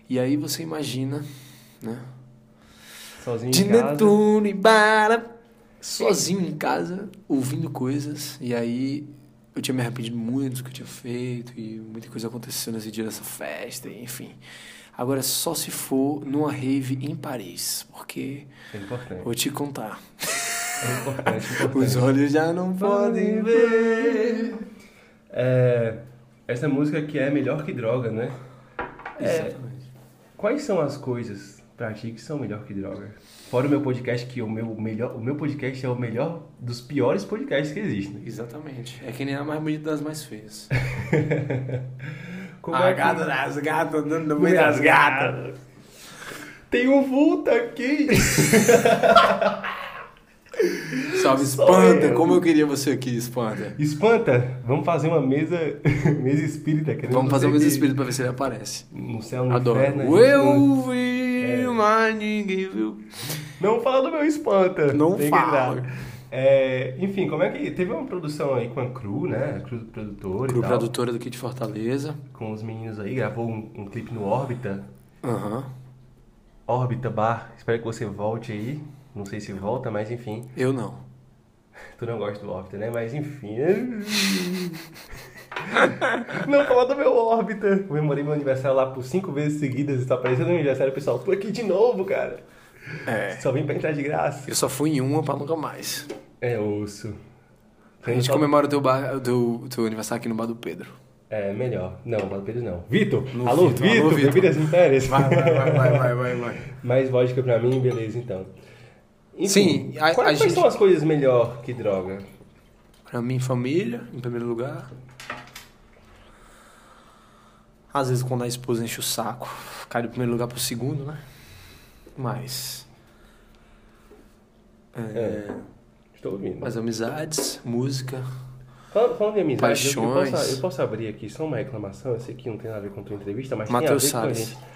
E aí você imagina, né? Sozinho De em casa. Netuno e Bara, sozinho em casa, ouvindo coisas. E aí eu tinha me arrependido muito do que eu tinha feito. E muita coisa aconteceu nesse dia dessa festa, enfim. Agora só se for numa rave em Paris, porque É importante. vou te contar. É importante, importante. Os olhos já não podem ver. É, essa música aqui é melhor que droga, né? É, Exatamente. quais são as coisas pra ti que são melhor que droga? Fora o meu podcast, que o meu, melhor, o meu podcast é o melhor dos piores podcasts que existem. Exatamente. É que nem a mais bonita das mais feias. Como a é que- gata das gatas andando no meio das gatas. Tem um vulto aqui! Salve, Espanta. eu. Como eu queria você aqui, Espanta. Espanta, vamos fazer uma mesa, mesa espírita. Vamos fazer um você mês aqui. espírito pra ver se ele aparece. No céu, no Adoro. inferno. Eu vi, É. mas ninguém viu. Não fala do meu espanta. Não fala. É, enfim, como é que. Teve uma produção aí com a Cru, né? A Cru produtora Cru e tal. produtora daqui de Fortaleza. Com os meninos aí, gravou um, um clipe no Órbita. Aham. Órbita Bar. Espero que você volte aí. Não sei se volta, mas enfim. Eu não. Tu não gosta do Órbita, né? Mas enfim. não fala do meu Órbita. Eu comemorei meu aniversário lá por cinco vezes seguidas e tá aparecendo no aniversário, pessoal. Tô aqui de novo, cara. É. Só vim pra entrar de graça. Eu só fui em uma pra nunca mais. É osso. A gente comemora o teu, bar, teu, teu aniversário aqui no bar do Pedro. É, melhor. Não, Paulo Pedro não. Vitor! No alô, Vitor, Vitor. Bebidas Impérias. Vai, vai, vai, vai, vai, vai, vai. Mais vodka pra mim, beleza, então. Enfim, Sim, a- quais, a quais gente- são as coisas melhor que droga? Pra mim, família, em primeiro lugar. Às vezes, quando a esposa enche o saco, cai do primeiro lugar pro segundo, né? Mas. É, É. Estou ouvindo. Mas amizades, música. Falando, falando em amizade, eu, eu, Paixões. posso, eu posso abrir aqui só uma reclamação. Eu sei que não tem nada a ver com a tua entrevista, mas Matheus tem a ver Salles. com a gente.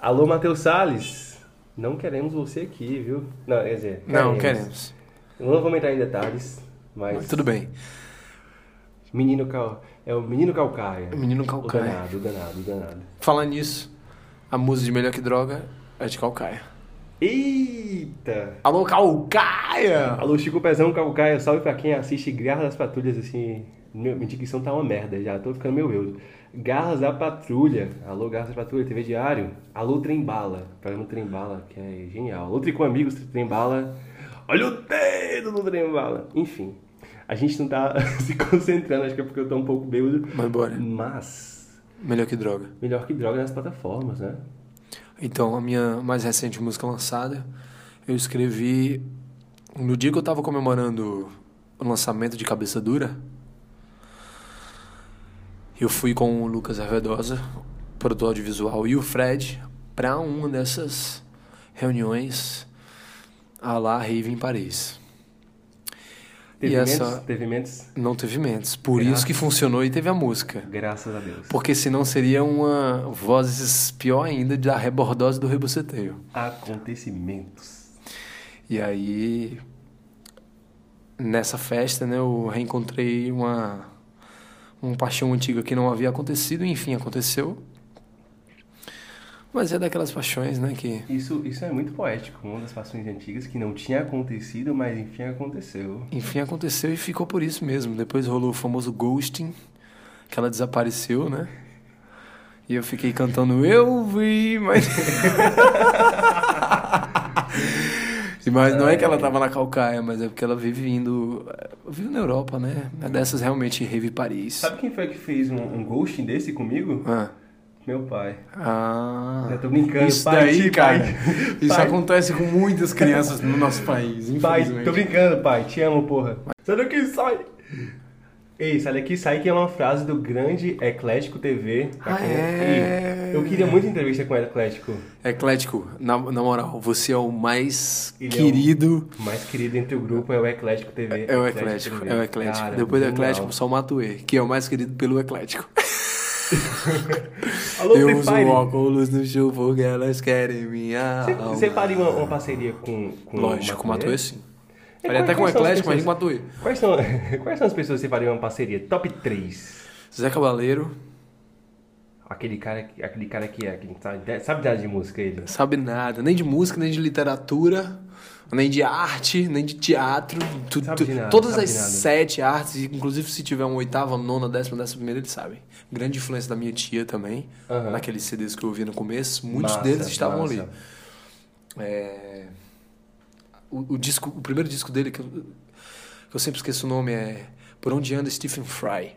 Alô, Matheus Salles! Não queremos você aqui, viu? Não, quer dizer, Não, queremos. Eu não vou entrar em detalhes, mas... Mas tudo bem. Menino cal... É o menino calcaia. Menino O calcaia. danado, o danado, o danado. Falar nisso, a música de Melhor Que Droga é de Calcaia. Eita! Alô, Calcaia! Alô, Chico Pezão, Calcaia. Salve pra quem assiste Garras das Patrulhas, assim. Meu, minha dicção tá uma merda já, tô ficando meio eu. Garras da Patrulha. Alô, Garras da Patrulha, TV Diário. Alô, Trembala. Programa Trembala, que é genial. Alô, Tricô Amigos, Trembala. Olha o dedo do Trembala. Enfim, a gente não tá se concentrando, acho que é porque eu tô um pouco bêbado. Mas bora. Mas, Melhor que droga. melhor que droga nas plataformas, né? Então, a minha mais recente música lançada, eu escrevi no dia que eu tava comemorando o lançamento de Cabeça Dura. Eu fui com o Lucas Arvedosa, produtor audiovisual, e o Fred para uma dessas reuniões a lá Rave em Paris. Teve E mentes? essa- Teve mentes? Não teve mentes. Por Graças. isso que funcionou e teve a música. Graças a Deus. Porque senão seria uma vozes pior ainda da rebordose do rebuceteio. Acontecimentos. E aí, nessa festa, né, eu reencontrei uma, uma paixão antiga que não havia acontecido, e enfim, aconteceu. Mas é daquelas paixões, né, que... Isso, isso é muito poético. Uma das paixões antigas que não tinha acontecido, mas enfim aconteceu. Enfim, aconteceu e ficou por isso mesmo. Depois rolou o famoso ghosting, que ela desapareceu, né? E eu fiquei cantando Eu vi, mas. mas não é que ela tava na Calcaia, mas é porque ela vive indo. Vive na Europa, né? É dessas realmente Rave Paris. Sabe quem foi que fez um, um ghosting desse comigo? Ah. Meu pai. Ah. Já tô brincando, Isso pai, daí, pai. cara. Isso Pai. acontece com muitas crianças no nosso país, Pai, infelizmente. tô brincando, pai. Te amo, porra. Sai daqui, sai! Ei, sai daqui, sai, que é uma frase do grande Eclético TV. Ah, é? Ei, eu queria muito entrevista com o Eclético. Eclético, na, na moral, você é o mais Ele é o- querido. O mais querido entre o grupo é o Eclético TV. É o Eclético, TV. é o Eclético. Cara, Depois do. Eclético, só o Matuê, que é o mais querido pelo Eclético. Alô, Eu Free uso Fire. óculos no porque elas querem minha Você, alma. você faria uma, uma parceria com, com Lógico, com o Matuê sim. E Faria até com o Eclético, mas com o Matuê. Quais são, quais são as pessoas que você faria uma parceria? Top 3. Zé Cabaleiro, Aquele cara, que- aquele cara que é, que sabe, sabe dar de música ele. sabe nada, nem de música, nem de literatura, nem de arte, nem de teatro. tu- tu- nada, todas as nada. sete artes, inclusive se tiver uma oitava, nona, décima, décima primeira, eles sabem. Grande influência da minha tia também, Aham. naqueles CDs que eu ouvi no começo, muitos Massa, deles estavam massa. ali. É, o, o disco, o primeiro disco dele, que eu, que eu sempre esqueço o nome, é Por Onde Anda Stephen Fry.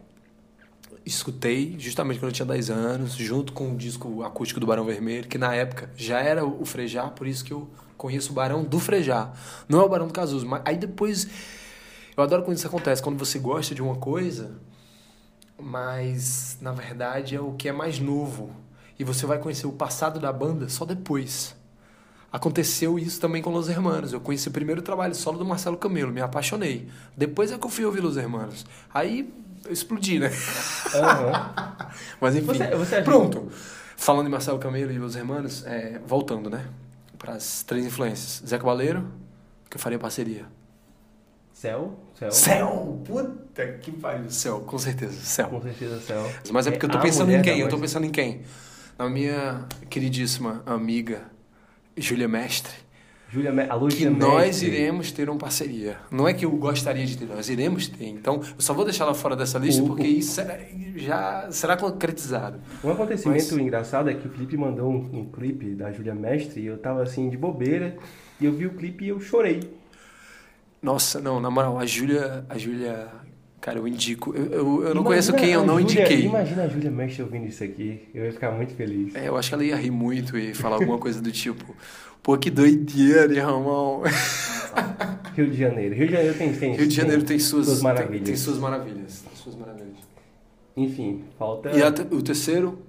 Escutei justamente quando eu tinha 10 anos, junto com o disco acústico do Barão Vermelho, que na época já era o Frejá, por isso que eu conheço o Barão do Frejá. Não é o Barão do Casuso, mas aí depois. Eu adoro quando isso acontece, quando você gosta de uma coisa, mas na verdade é o que é mais novo. E você vai conhecer o passado da banda só depois. Aconteceu isso também com Los Hermanos. Eu conheci o primeiro trabalho solo do Marcelo Camelo, me apaixonei. Depois é que eu fui ouvir Los Hermanos. Aí eu explodi, né? Aham. Mas enfim. Você- você Pronto. Falando em Marcelo Camelo e Los Hermanos, é, voltando, né? Para as três influências. Zé Cabaleiro, que eu faria parceria. Céu? Céu? Céu! Puta que pariu. Céu, com certeza. Céu. Com certeza, céu. Mas é porque eu tô a pensando em quem? Eu tô pensando em quem? Na minha queridíssima amiga Júlia Mestre, Júlia Me... Alô, que nós Mestre. iremos ter uma parceria. Não é que eu gostaria de ter, nós iremos ter. Então, eu só vou deixar ela fora dessa lista O- porque isso será- já será concretizado. Um acontecimento Mas- engraçado é que o Felipe mandou um, um clipe da Júlia Mestre e eu tava assim de bobeira e eu vi o clipe e eu chorei. Nossa, não, na moral, a Júlia, a Júlia, cara, eu indico. Eu, eu, eu não Imagina conheço quem eu não Júlia- indiquei. Imagina a Júlia Mestre ouvindo isso aqui, eu ia ficar muito feliz. É, eu acho que ela ia rir muito e falar alguma coisa do tipo, pô, que doideira, irmão. Rio de Janeiro. Rio de Janeiro tem, tem Rio de Janeiro tem suas, suas tem- maravilhas. Tem, suas maravilhas. Tem suas maravilhas. Enfim, falta. E a o terceiro?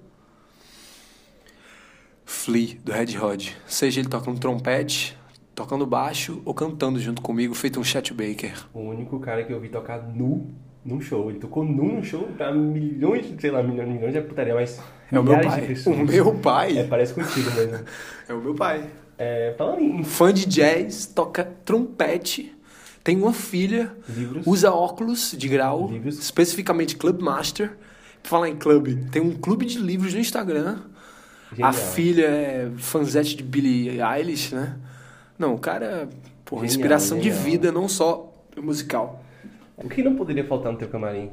Flea, do Red Hot. Seja ele tocando trompete, tocando baixo ou cantando junto comigo, feito um Chet Baker. O único cara que eu vi tocar nu num show. Ele tocou nu num show pra milhões, sei lá, milhões, milhões é putaria, mas. É o meu de pai. O meu pai. É, parece contigo mesmo. É o meu pai. É, falando em Fã de jazz, toca trompete, tem uma filha, livros. usa óculos de grau, Livros. especificamente Club Master. Pra falar em clube, tem um clube de livros no Instagram. Genial. A filha é fanzete de Billie Eilish, né? Não, o cara, porra, Genial, inspiração de genial. vida, não só musical. O que não poderia faltar no teu camarim?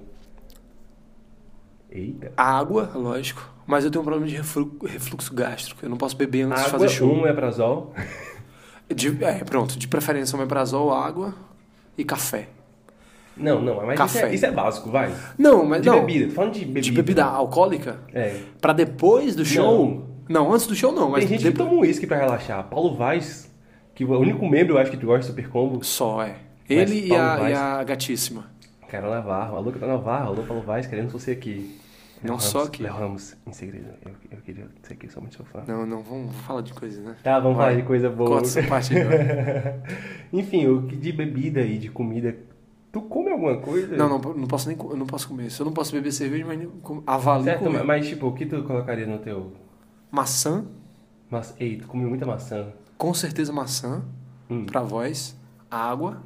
Eita. Água, lógico. Mas eu tenho um problema de reflu- refluxo gástrico. Eu não posso beber antes de Água, fazer show. um eprazol. De- é, pronto. De preferência, um omeprazol, água e café. Não, não, mas isso Café. é, isso é básico, vai. Não, mas De não. bebida, tô falando de bebida. De bebida alcoólica? É. Pra depois do show? Não, antes do show não, mas Tem gente que depois... toma um uísque pra relaxar. Paulo Vaz, que o único membro, eu acho que tu gosta do Super Combo. Só, é. Ele e a, Vaz- e a gatíssima. Cara Navarro, alô Cara Navarro, alô Paulo Vaz, querendo você aqui. Não Léo só Ramos, aqui. Léo Ramos, em segredo. Eu, eu queria dizer que eu sou muito seu fã. Não, não, vamos falar de coisa, né? Tá, vamos Vai. falar de coisa boa. Corta essa parte. Enfim, o que de bebida e de comida. Tu come alguma coisa? Não, não, não posso nem não posso comer. Se eu não posso beber cerveja, mas nem com- avalio Certo, comer. mas tipo, o que tu colocaria no teu. Maçã, Mas, ei, tu come muita maçã. com certeza maçã, Hum. pra voz, água.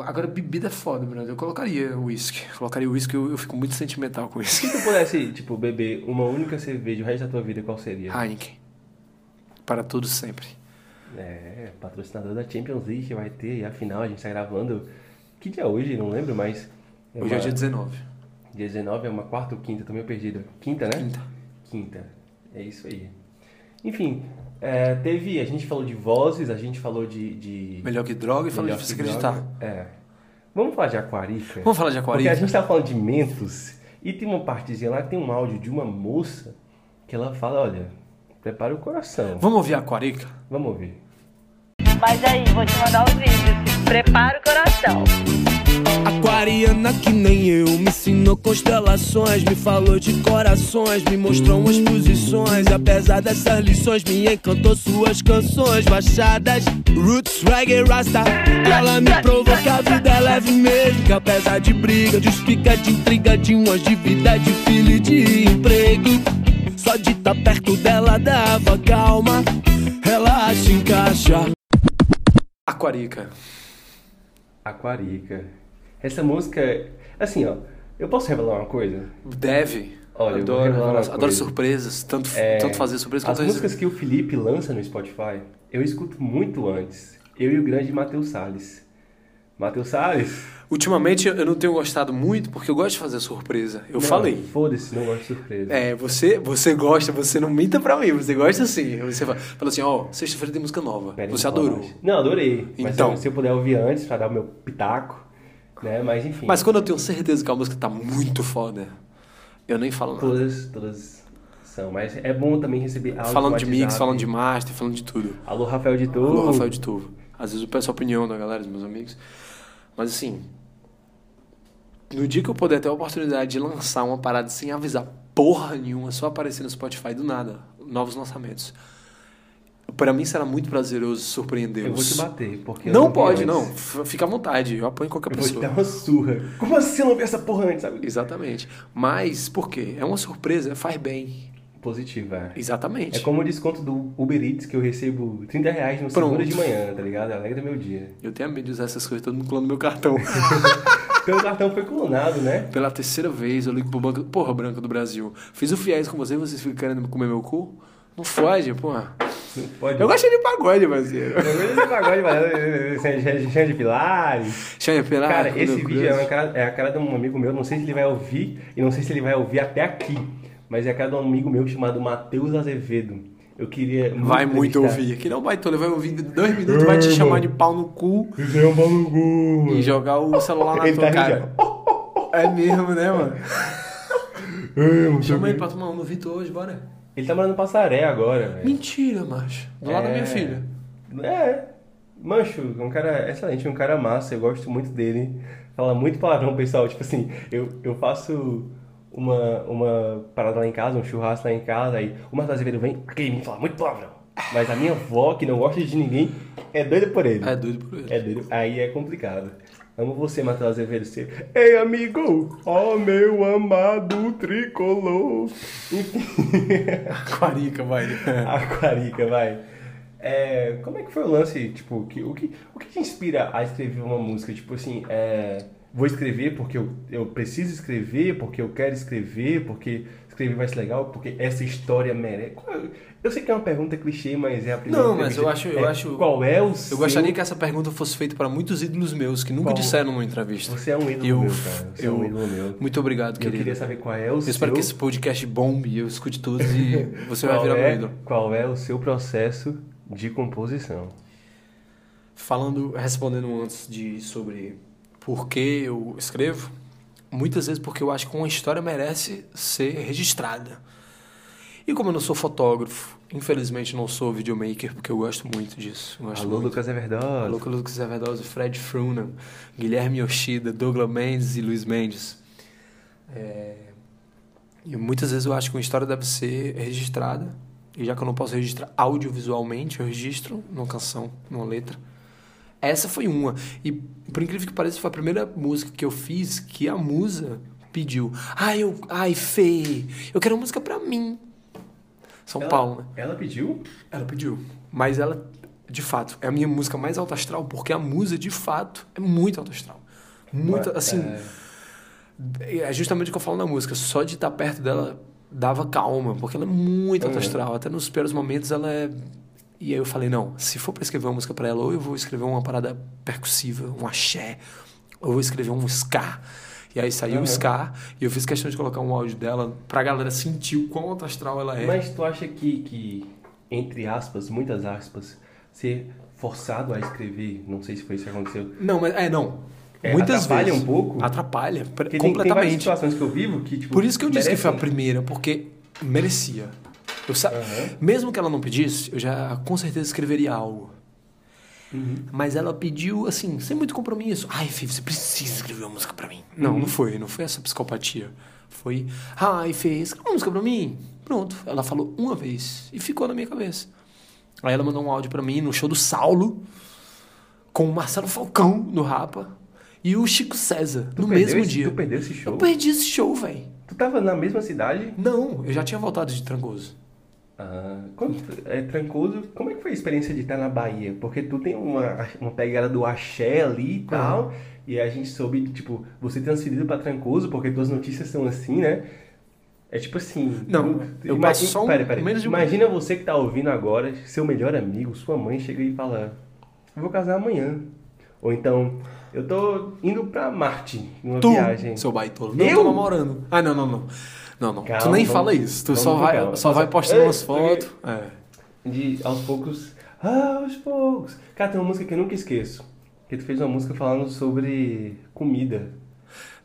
Agora, bebida é foda, Bruno. Eu colocaria uísque. Colocaria uísque, eu, eu fico muito sentimental com isso. Se tu pudesse, tipo, beber uma única cerveja o resto da tua vida, qual seria? Heineken. Para todos sempre. É, patrocinador da Champions League vai ter, e afinal a gente tá gravando. Que dia é hoje? Não lembro, mas. Hoje é uma- dia 19. Dia 19 é uma quarta ou quinta, tô meio perdido. Quinta, né? Quinta. Quinta. É isso aí. Enfim, é, teve. A gente falou de vozes, a gente falou de. de Melhor que droga e fala melhor de você acreditar. É. Vamos falar de Aquarica? Vamos falar de Porque aquarista? a gente tá falando de mentos e tem uma partezinha lá que tem um áudio de uma moça que ela fala: olha, prepara o coração. Vamos ouvir a aquarica? Vamos ouvir. Mas aí, vou te mandar os vídeos. Prepara o coração. Aquariana que nem eu Me ensinou constelações Me falou de corações Me mostrou umas posições Apesar dessas lições Me encantou suas canções Baixadas Roots, reggae, rasta Ela me provou que a vida é leve mesmo Que apesar de briga De pica, de intriga De umas de vida, de filho e de emprego Só de tá perto dela dava calma Relaxa, encaixa Aquarica. Aquarica. Essa música. Assim, ó. Eu posso revelar uma coisa? Deve. Olha, adoro, adoro surpresas. Tanto, É, tanto fazer surpresas As quanto músicas que o Felipe lança no Spotify, eu escuto muito antes. Eu e o grande Matheus Salles. Matheus Salles? Ultimamente eu não tenho gostado muito porque eu gosto de fazer surpresa. Eu Não, falei. Foda-se, não gosto de surpresa. É, você, você gosta, você não minta pra mim, você gosta assim. Você fala, fala assim, ó, sexta-feira tem música nova. Querem você adorou. Não, adorei. Mas Então. se, se eu puder ouvir antes, pra dar o meu pitaco, né? Mas enfim. Mas quando eu tenho certeza que a música tá muito foda, eu nem falo nada. Todas, todas são. Mas é bom também receber áudio Falando de mix, falando de master, falando de tudo. Alô, Rafael de Touro. Alô, Rafael de Turvo. Às vezes eu peço a opinião da galera, dos meus amigos. Mas assim, no dia que eu puder ter a oportunidade de lançar uma parada sem avisar porra nenhuma, só aparecer no Spotify do nada, novos lançamentos. Pra mim será muito prazeroso surpreendê-los. Eu vou te bater, porque eu Não vi pode, antes. não. Fica à vontade. Eu apoio qualquer Eu vou te pessoa. dar uma surra. Como assim você não viu essa porra antes, sabe? Exatamente. Mas, por quê? É uma surpresa, faz bem. Positiva. é. Exatamente. É como o desconto do Uber Eats que eu recebo 30 reais no Pronto. segunda de manhã, tá ligado? Alegra meu dia. Eu tenho medo de usar essas coisas, todo mundo clona meu cartão. Teu cartão foi clonado, né? Pela terceira vez eu ligo pro banco. Porra, Branco do Brasil. Fiz o fiéis com você, vocês ficam querendo comer meu cu? Não fode, porra. Pode. Eu gostei de pagode, parceiro. Eu gosto desse pagode, mas Xande de Pilares. Eu pegar. Cara, esse vídeo é, cara, é a cara de um amigo meu, não sei se ele vai ouvir, e não sei se ele vai ouvir até aqui, mas é a cara de um amigo meu chamado Matheus Azevedo. Eu queria. Vai muito ouvir. Aqui não vai, ele vai ouvir dois minutos, vai te chamar de pau no cu é um pau no cu. e jogar o celular na Ele tua tá cara. É mesmo, né, mano? É, muito Chama ele pra tomar um no Vitor hoje, bora. Ele tá morando em Passaré agora, velho. Mentira, macho. Do lado da minha É. filha. É. Mancho, é um cara excelente, um cara massa, eu gosto muito dele. Fala muito palavrão, pessoal. Tipo assim, eu, eu faço uma, uma parada lá em casa, um churrasco lá em casa, aí o Marcos Azevedo vem, aquele menino fala muito palavrão. Mas a minha avó, que não gosta de ninguém, é doida por ele. É doido por ele. É doido. Aí é complicado. Amo você, Matheus Azevedo. Você... Ei, amigo! Ó, meu amado tricolor! Enfim. Aquarica, vai. Aquarica, vai. É, como é que foi o lance, tipo, que, o, que, o que te inspira a escrever uma música? Tipo assim, é, vou escrever porque eu, eu preciso escrever, porque eu quero escrever, porque escrever vai ser legal, porque essa história merece. Qual- Eu sei que é uma pergunta clichê, mas é a primeira. Não, mas eu acho- eu É, acho- Qual é o Eu seu... gostaria que essa pergunta fosse feita para muitos ídolos meus que nunca Qual- disseram numa entrevista. Você é um ídolo Eu- meu, cara. Você é um eu- ídolo meu. Muito obrigado, Eu querido. queria saber qual é o Eu seu... espero que esse podcast bombe eu escute todos e você vai virar é, meu ídolo. Qual é o seu processo de composição? Falando, respondendo antes de sobre por que eu escrevo, muitas vezes porque eu acho que uma história merece ser registrada. E como eu não sou fotógrafo, infelizmente não sou videomaker, porque eu gosto muito disso. Gosto Alô, muito. Lucas Everdosa. Alô, Lucas Everdosa, Fred Frunan, Guilherme Yoshida, Douglas Mendes e Luiz Mendes. É, E muitas vezes eu acho que uma história deve ser registrada. E já que eu não posso registrar audiovisualmente, eu registro numa canção, numa letra. Essa foi uma. E por incrível que pareça, foi a primeira música que eu fiz que a musa pediu. Ai, eu, ai, Fê, eu quero uma música pra mim. São Ela- Paulo, né? Ela pediu? Ela pediu. Mas ela, de fato, é a minha música mais alta astral, porque a musa, de fato, é muito alta astral. Muito, Mas, assim. é, É justamente o que eu falo na música. Só de estar perto dela dava calma, porque ela é muito alta Uhum. astral. Até nos piores momentos ela é. E aí eu falei: não, se for pra escrever uma música pra ela, ou eu vou escrever uma parada percussiva, um axé, ou eu vou escrever um ska. E aí saiu Uhum. o ska, e eu fiz questão de colocar um áudio dela pra galera sentir o quão astral ela é. Mas tu acha que, que, entre aspas, muitas aspas, ser forçado a escrever, não sei se foi isso que aconteceu, Não, mas é, não. É, Muitas atrapalha vezes. um pouco? Atrapalha, Porque tem, tem completamente. situações que eu vivo que, tipo... Por isso que eu disse que foi a primeira, porque merecia. Eu sa... Aham. Mesmo que ela não pedisse, eu já com certeza escreveria algo. Uhum. Mas ela pediu, assim, sem muito compromisso. Ai, Fê, você precisa escrever uma música pra mim. Não, Uhum. não foi. Não foi essa psicopatia. Foi, ai, Fê, escreve uma música pra mim. Pronto. Ela falou uma vez e ficou na minha cabeça. Aí ela mandou um áudio pra mim no show do Saulo, com o Marcelo Falcão no Rapa e o Chico César, Tu no mesmo esse- dia. Tu perdeu esse show? Eu perdi esse show, velho. Tu tava na mesma cidade? Não, eu já tinha voltado de Trancoso. Ah, quando, é trancoso. Como é que foi a experiência de estar na Bahia? Porque tu tem uma, uma pegada do axé ali e tal. E a gente soube, tipo, você transferido pra Trancoso, porque tuas notícias são assim, né? É tipo assim. Não, eu ima- passo só um- pera, pera. menos de Imagina você que tá ouvindo agora, seu melhor amigo, sua mãe chega e fala: Eu vou casar amanhã. Ou então, eu tô indo pra Marte, numa Tu, viagem. seu baitolo. Não, Eu? tô namorando. Ah, não, não, não. Não, não. tu Calma, nem vamos- fala isso. Tu só vai, calma. só vai postando umas fotos. É. de aos poucos. Ah, aos poucos. Cara, tem uma música que eu nunca esqueço. Que tu fez uma música falando sobre comida.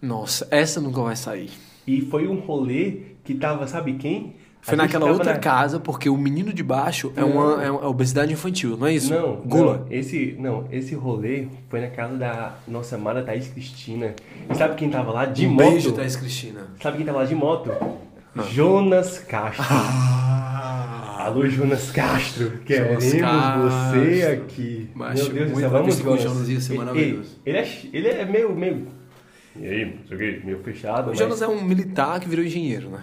Nossa, essa nunca vai sair. E foi um rolê que tava, sabe quem? Foi naquela outra na- casa, porque o menino de baixo é uma é uma obesidade infantil, não é isso? Não, Gula. não, esse, não, esse rolê foi na casa da nossa amada Thaís Cristina. E sabe quem tava lá de um moto? beijo, Thaís Cristina. Sabe quem tava lá de moto? Ah. Jonas Castro. Alô, Jonas Castro. Queremos Jonas Castro. você aqui. Macho, Meu Deus do céu, vamos, com o Jonas. Jonas ia ser Ele- maravilhoso. Ele, ele é, ele é meio, meio... E aí, não sei o quê, meio fechado, O mas... Jonas é um militar que virou engenheiro, né?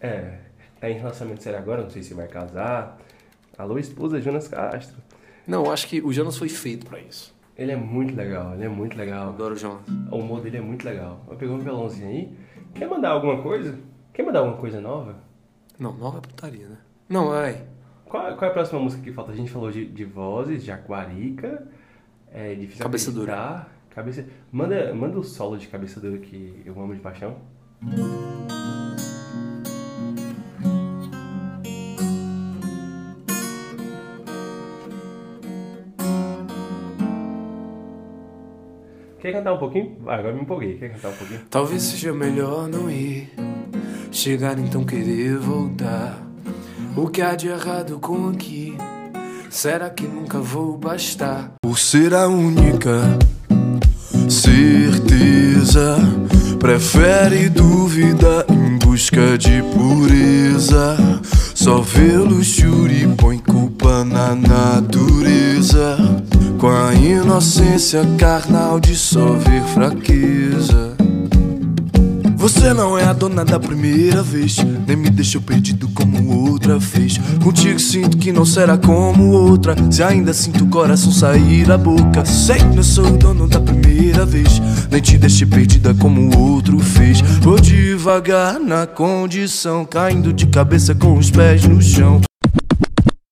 É, tá em relacionamento sério agora, não sei se vai casar. Alô, esposa Jonas Castro. Não, eu acho que o Jonas foi feito pra isso. Ele é muito legal, ele é muito legal. adoro o Jonas. O humor dele é muito legal. Eu peguei um violãozinho aí. Quer mandar alguma coisa? Quer mandar alguma coisa nova? Não, nova é putaria, né? Não, ai. Qual, qual é a próxima música que falta? A gente falou de, de vozes, de aquarica, é difícil Cabeça dura. Cabeça... Manda, manda o solo de cabeça dura que eu amo de paixão. Quer cantar um pouquinho? Vai, agora me empolguei. Quer cantar um pouquinho? Talvez seja melhor não ir. Chegar então querer voltar. O que há de errado com aqui? Será que nunca vou bastar? Por ser a única certeza, prefere dúvida em busca de pureza. Só vê luxúria e põe na natureza. Com a inocência carnal de só ver fraqueza. Você não é a dona da primeira vez, nem me deixou perdido como outra fez. Contigo sinto que não será como outra. Se ainda sinto o coração sair da boca, sei que não sou o dono da primeira vez, nem te deixei perdida como outro fez. Vou devagar na condição, caindo de cabeça com os pés no chão.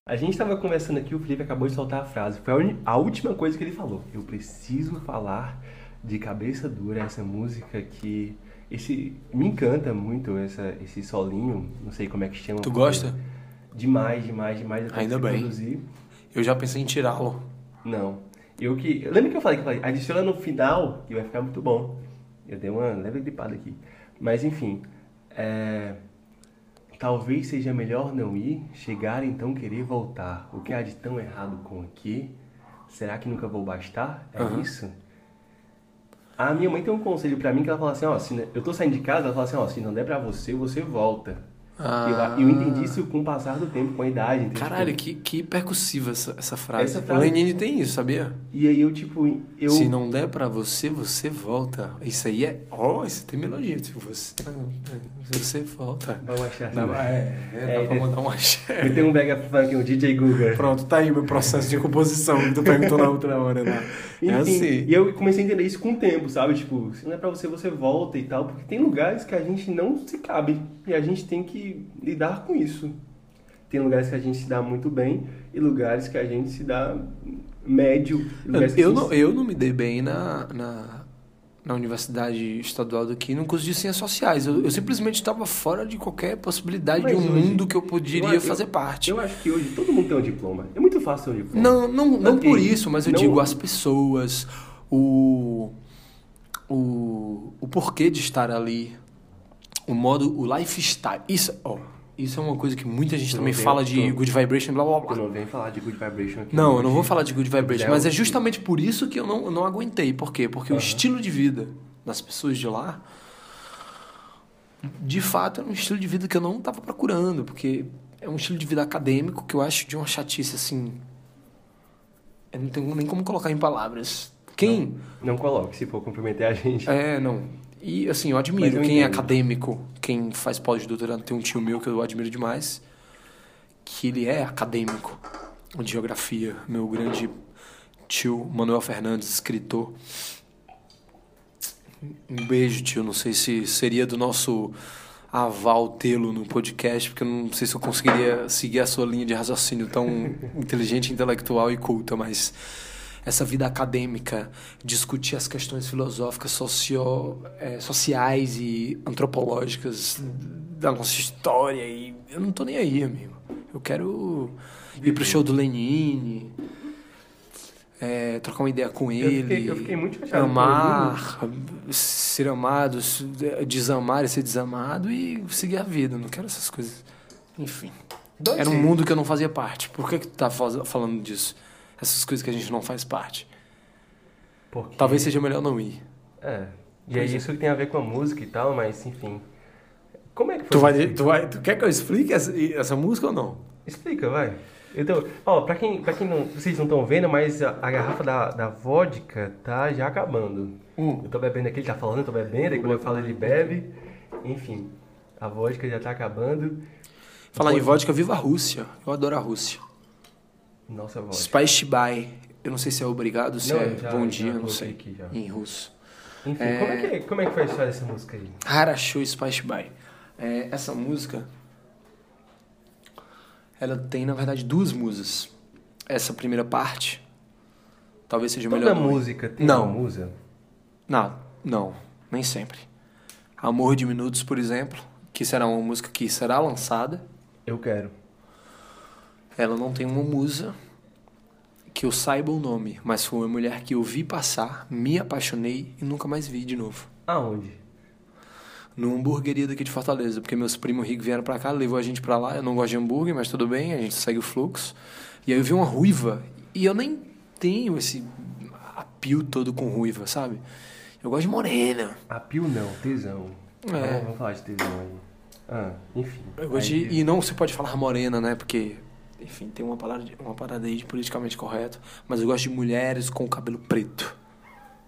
A gente tava conversando aqui, o Felipe acabou de soltar a frase. Foi a, última coisa que ele falou. Eu preciso falar de Cabeça Dura, essa música que. Esse, me encanta muito essa, esse solinho, não sei como é que chama. Tu gosta? Demais, demais, demais. Eu Ainda bem. Produzir. Eu já pensei em tirá-lo. Não. Eu que. Eu lembro que eu falei que eu falei, adiciona no final que vai ficar muito bom. Eu dei uma leve gripada aqui. Mas enfim. É. Talvez seja melhor não ir, chegar então querer voltar. O que há de tão errado com aqui? Será que nunca vou bastar? É Aham. isso? A minha mãe tem um conselho pra mim que ela fala assim, ó, se eu tô saindo de casa, ela fala assim, ó, se não der pra você, você volta. Ah. E eu, eu entendi isso com o passar do tempo, com a idade. entendeu? Caralho, que, que percussiva essa, essa frase. Essa O frase- Lenine tem isso, sabia? E aí eu, tipo, eu... Se não der pra você, você volta. Isso aí é. Ó, isso tem melodia. Tipo, você. Você volta. Vamos achar Dá, assim. é, é, dá É, pra é. mandar um axé. Eu tenho um mega funk, um DJ Guga. Pronto, tá aí o meu processo de composição que tu perguntou na outra hora, né? Enfim, É assim. e eu comecei a entender isso com o tempo, sabe? Tipo, se não é pra você, você volta e tal. Porque tem lugares que a gente não se cabe. E a gente tem que lidar com isso. Tem lugares que a gente se dá muito bem e lugares que a gente se dá médio. Eu não, se- eu não me dei bem na, na, na Universidade Estadual daqui no curso de Ciências Sociais. Eu, eu simplesmente estava fora de qualquer possibilidade Mas de um hoje- mundo que eu poderia eu- eu- fazer parte. Eu acho que hoje todo mundo tem um diploma. É muito fácil ter um diploma. Não, não, não Ok. por isso, mas eu Não- digo as pessoas, o, o, o porquê de estar ali, o modo, o lifestyle. Isso, ó, isso é uma coisa que muita gente Eu também não fala de good vibration, blá blá Eu blá. não venho falar de Good Vibration aqui. Não, eu não vou falar de good vibration, É mas o é justamente por isso que eu não, eu não aguentei. Por quê? Porque o Aham. estilo de vida das pessoas de lá, de fato, era um estilo de vida que eu não estava procurando, porque é um estilo de vida acadêmico que eu acho de uma chatice assim. Eu não tenho nem como colocar em palavras. Quem? Não coloque, se for comprometer a gente. É, não. E assim, eu admiro eu quem é entendo. acadêmico, quem faz pós-doutorado. Tem um tio meu que eu admiro demais, que ele é acadêmico de geografia. Meu grande tio Manuel Fernandes, escritor. Um beijo, tio. Não sei se seria do nosso aval tê-lo no podcast, porque eu não sei se eu conseguiria seguir a sua linha de raciocínio tão inteligente, intelectual e culta, mas essa vida acadêmica, discutir as questões filosóficas, socio, eh, sociais e antropológicas da nossa história, e eu não tô nem aí, amigo. Eu quero ir pro show do Lenine, eh, trocar uma ideia com Eu ele, fiquei- eu fiquei muito com amar, ser amado, desamar e ser desamado e seguir a vida. Eu Não quero essas coisas. Enfim. Dois Era um mundo que eu não fazia parte. Por que, que tu tá falando disso? Essas coisas que a gente não faz parte. Porque- Talvez seja melhor não ir. É. E é é. isso que tem a ver com a música e tal, mas enfim. Como é que foi? Tu, vai, tu, vai, tu quer que eu explique essa, essa música ou não? Explica, vai. Então, ó, pra quem, pra quem não. Vocês não estão vendo, mas a, a garrafa da, da vodka tá já acabando. Hum. Eu tô bebendo aqui, ele tá falando, eu tô bebendo, e quando eu falo ele bebe. Enfim, a vodka já tá acabando. Falar em Depois- vodka, viva a Rússia. Eu adoro a Rússia. Nossa by. Eu não sei se é obrigado, se Não, é já- bom dia, não sei. aqui já. Em russo. Enfim, É. Como, é que, como é que foi a história dessa música aí? Harashu Spice by. É, essa música, ela tem, na verdade, duas musas. Essa primeira parte, talvez seja Toda melhor. ir. música tem Não. uma musa? Não, não, nem sempre. Amor de Minutos, por exemplo, que será uma música que será lançada. Eu quero. Ela não tem uma musa que eu saiba o nome, mas foi uma mulher que eu vi passar, me apaixonei e nunca mais vi de novo. Aonde? Numa hamburgueria daqui de Fortaleza, porque meus primos ricos vieram pra cá, levou a gente pra lá. Eu não gosto de hambúrguer, mas tudo bem, a gente segue o fluxo. E aí eu vi uma ruiva, e eu nem tenho esse apio todo com ruiva, sabe? Eu gosto de morena. Apio não, tesão. É. Vamos, vamos falar de tesão aí. Ah, enfim. Eu gosto de, e não se pode falar morena, né? Porque, enfim, tem uma parada, uma parada aí de politicamente correto. Mas eu gosto de mulheres com cabelo preto.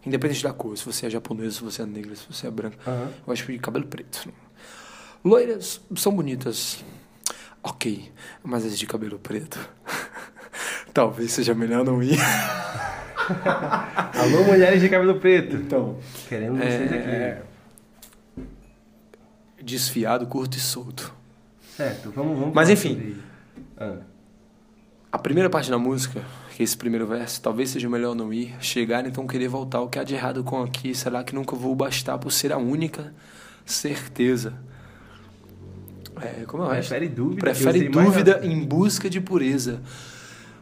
Independente da cor, se você é japonês, se você é negra, se você é branco. Aham. Eu acho de cabelo preto. Loiras são bonitas. Ok, mas as de cabelo preto. Talvez seja melhor não ir. Alô, mulheres de cabelo preto. Então, Queremos vocês é... aqui. desfiado, curto e solto. Certo, vamos, vamos Mas enfim. Ah, A primeira parte da música, que é esse primeiro verso, talvez seja melhor não ir, chegar então querer voltar. O que há de errado com aqui? Será que nunca vou bastar por ser a única certeza? É, como é o resto? Prefere dúvida. Prefere dúvida em busca de pureza.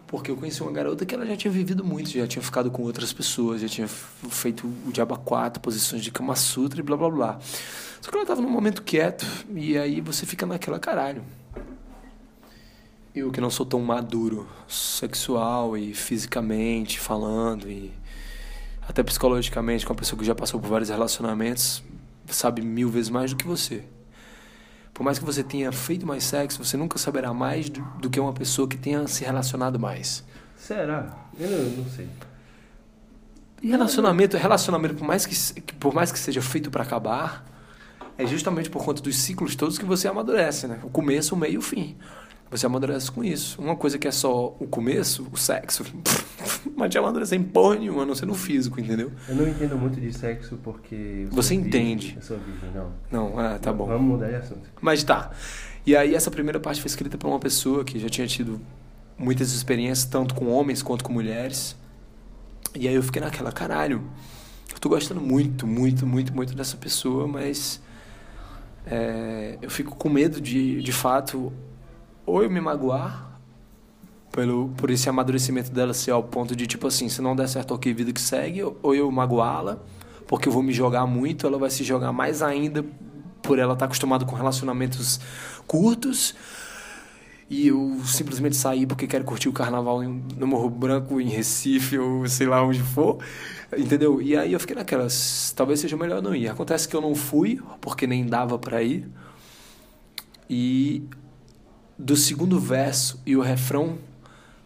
Porque eu conheci uma garota que ela já tinha vivido muito, já tinha ficado com outras pessoas, já tinha feito o Diaba 4, posições de Kama Sutra e blá blá blá. Só que ela tava num momento quieto, e aí você fica naquela caralho. Eu que não sou tão maduro sexual e fisicamente falando e até psicologicamente com uma pessoa que já passou por vários relacionamentos, sabe mil vezes mais do que você. Por mais que você tenha feito mais sexo, você nunca saberá mais do, do que uma pessoa que tenha se relacionado mais. Será? Eu não, sei. E relacionamento, relacionamento por mais que- por mais que seja feito para acabar, é justamente por conta dos ciclos todos que você amadurece, né? O começo, o meio e o fim. Você amadurece com isso. Uma coisa que é só o começo, o sexo, mas te amadurecer em porra nenhuma, a não ser no físico, entendeu? Eu não entendo muito de sexo porque. Você virgem. entende. Eu sou virgem, não. Não, ah, tá bom. Vamos mudar de assunto. Mas tá. E aí essa primeira parte foi escrita por uma pessoa que já tinha tido muitas experiências, tanto com homens quanto com mulheres. E aí eu fiquei naquela, caralho, eu tô gostando muito, muito, muito, muito dessa pessoa, mas é, eu fico com medo de, de fato, ou eu me magoar pelo, por esse amadurecimento dela ser ao ponto de, tipo assim, se não der certo, ok, vida que segue, ou eu magoá-la, porque eu vou me jogar muito, ela vai se jogar mais ainda por ela estar acostumada com relacionamentos curtos e eu simplesmente sair porque quero curtir o carnaval no Morro Branco, em Recife ou sei lá onde for, entendeu? E aí eu fiquei naquelas, talvez seja melhor não ir. Acontece que eu não fui porque nem dava para ir. E do segundo verso e o refrão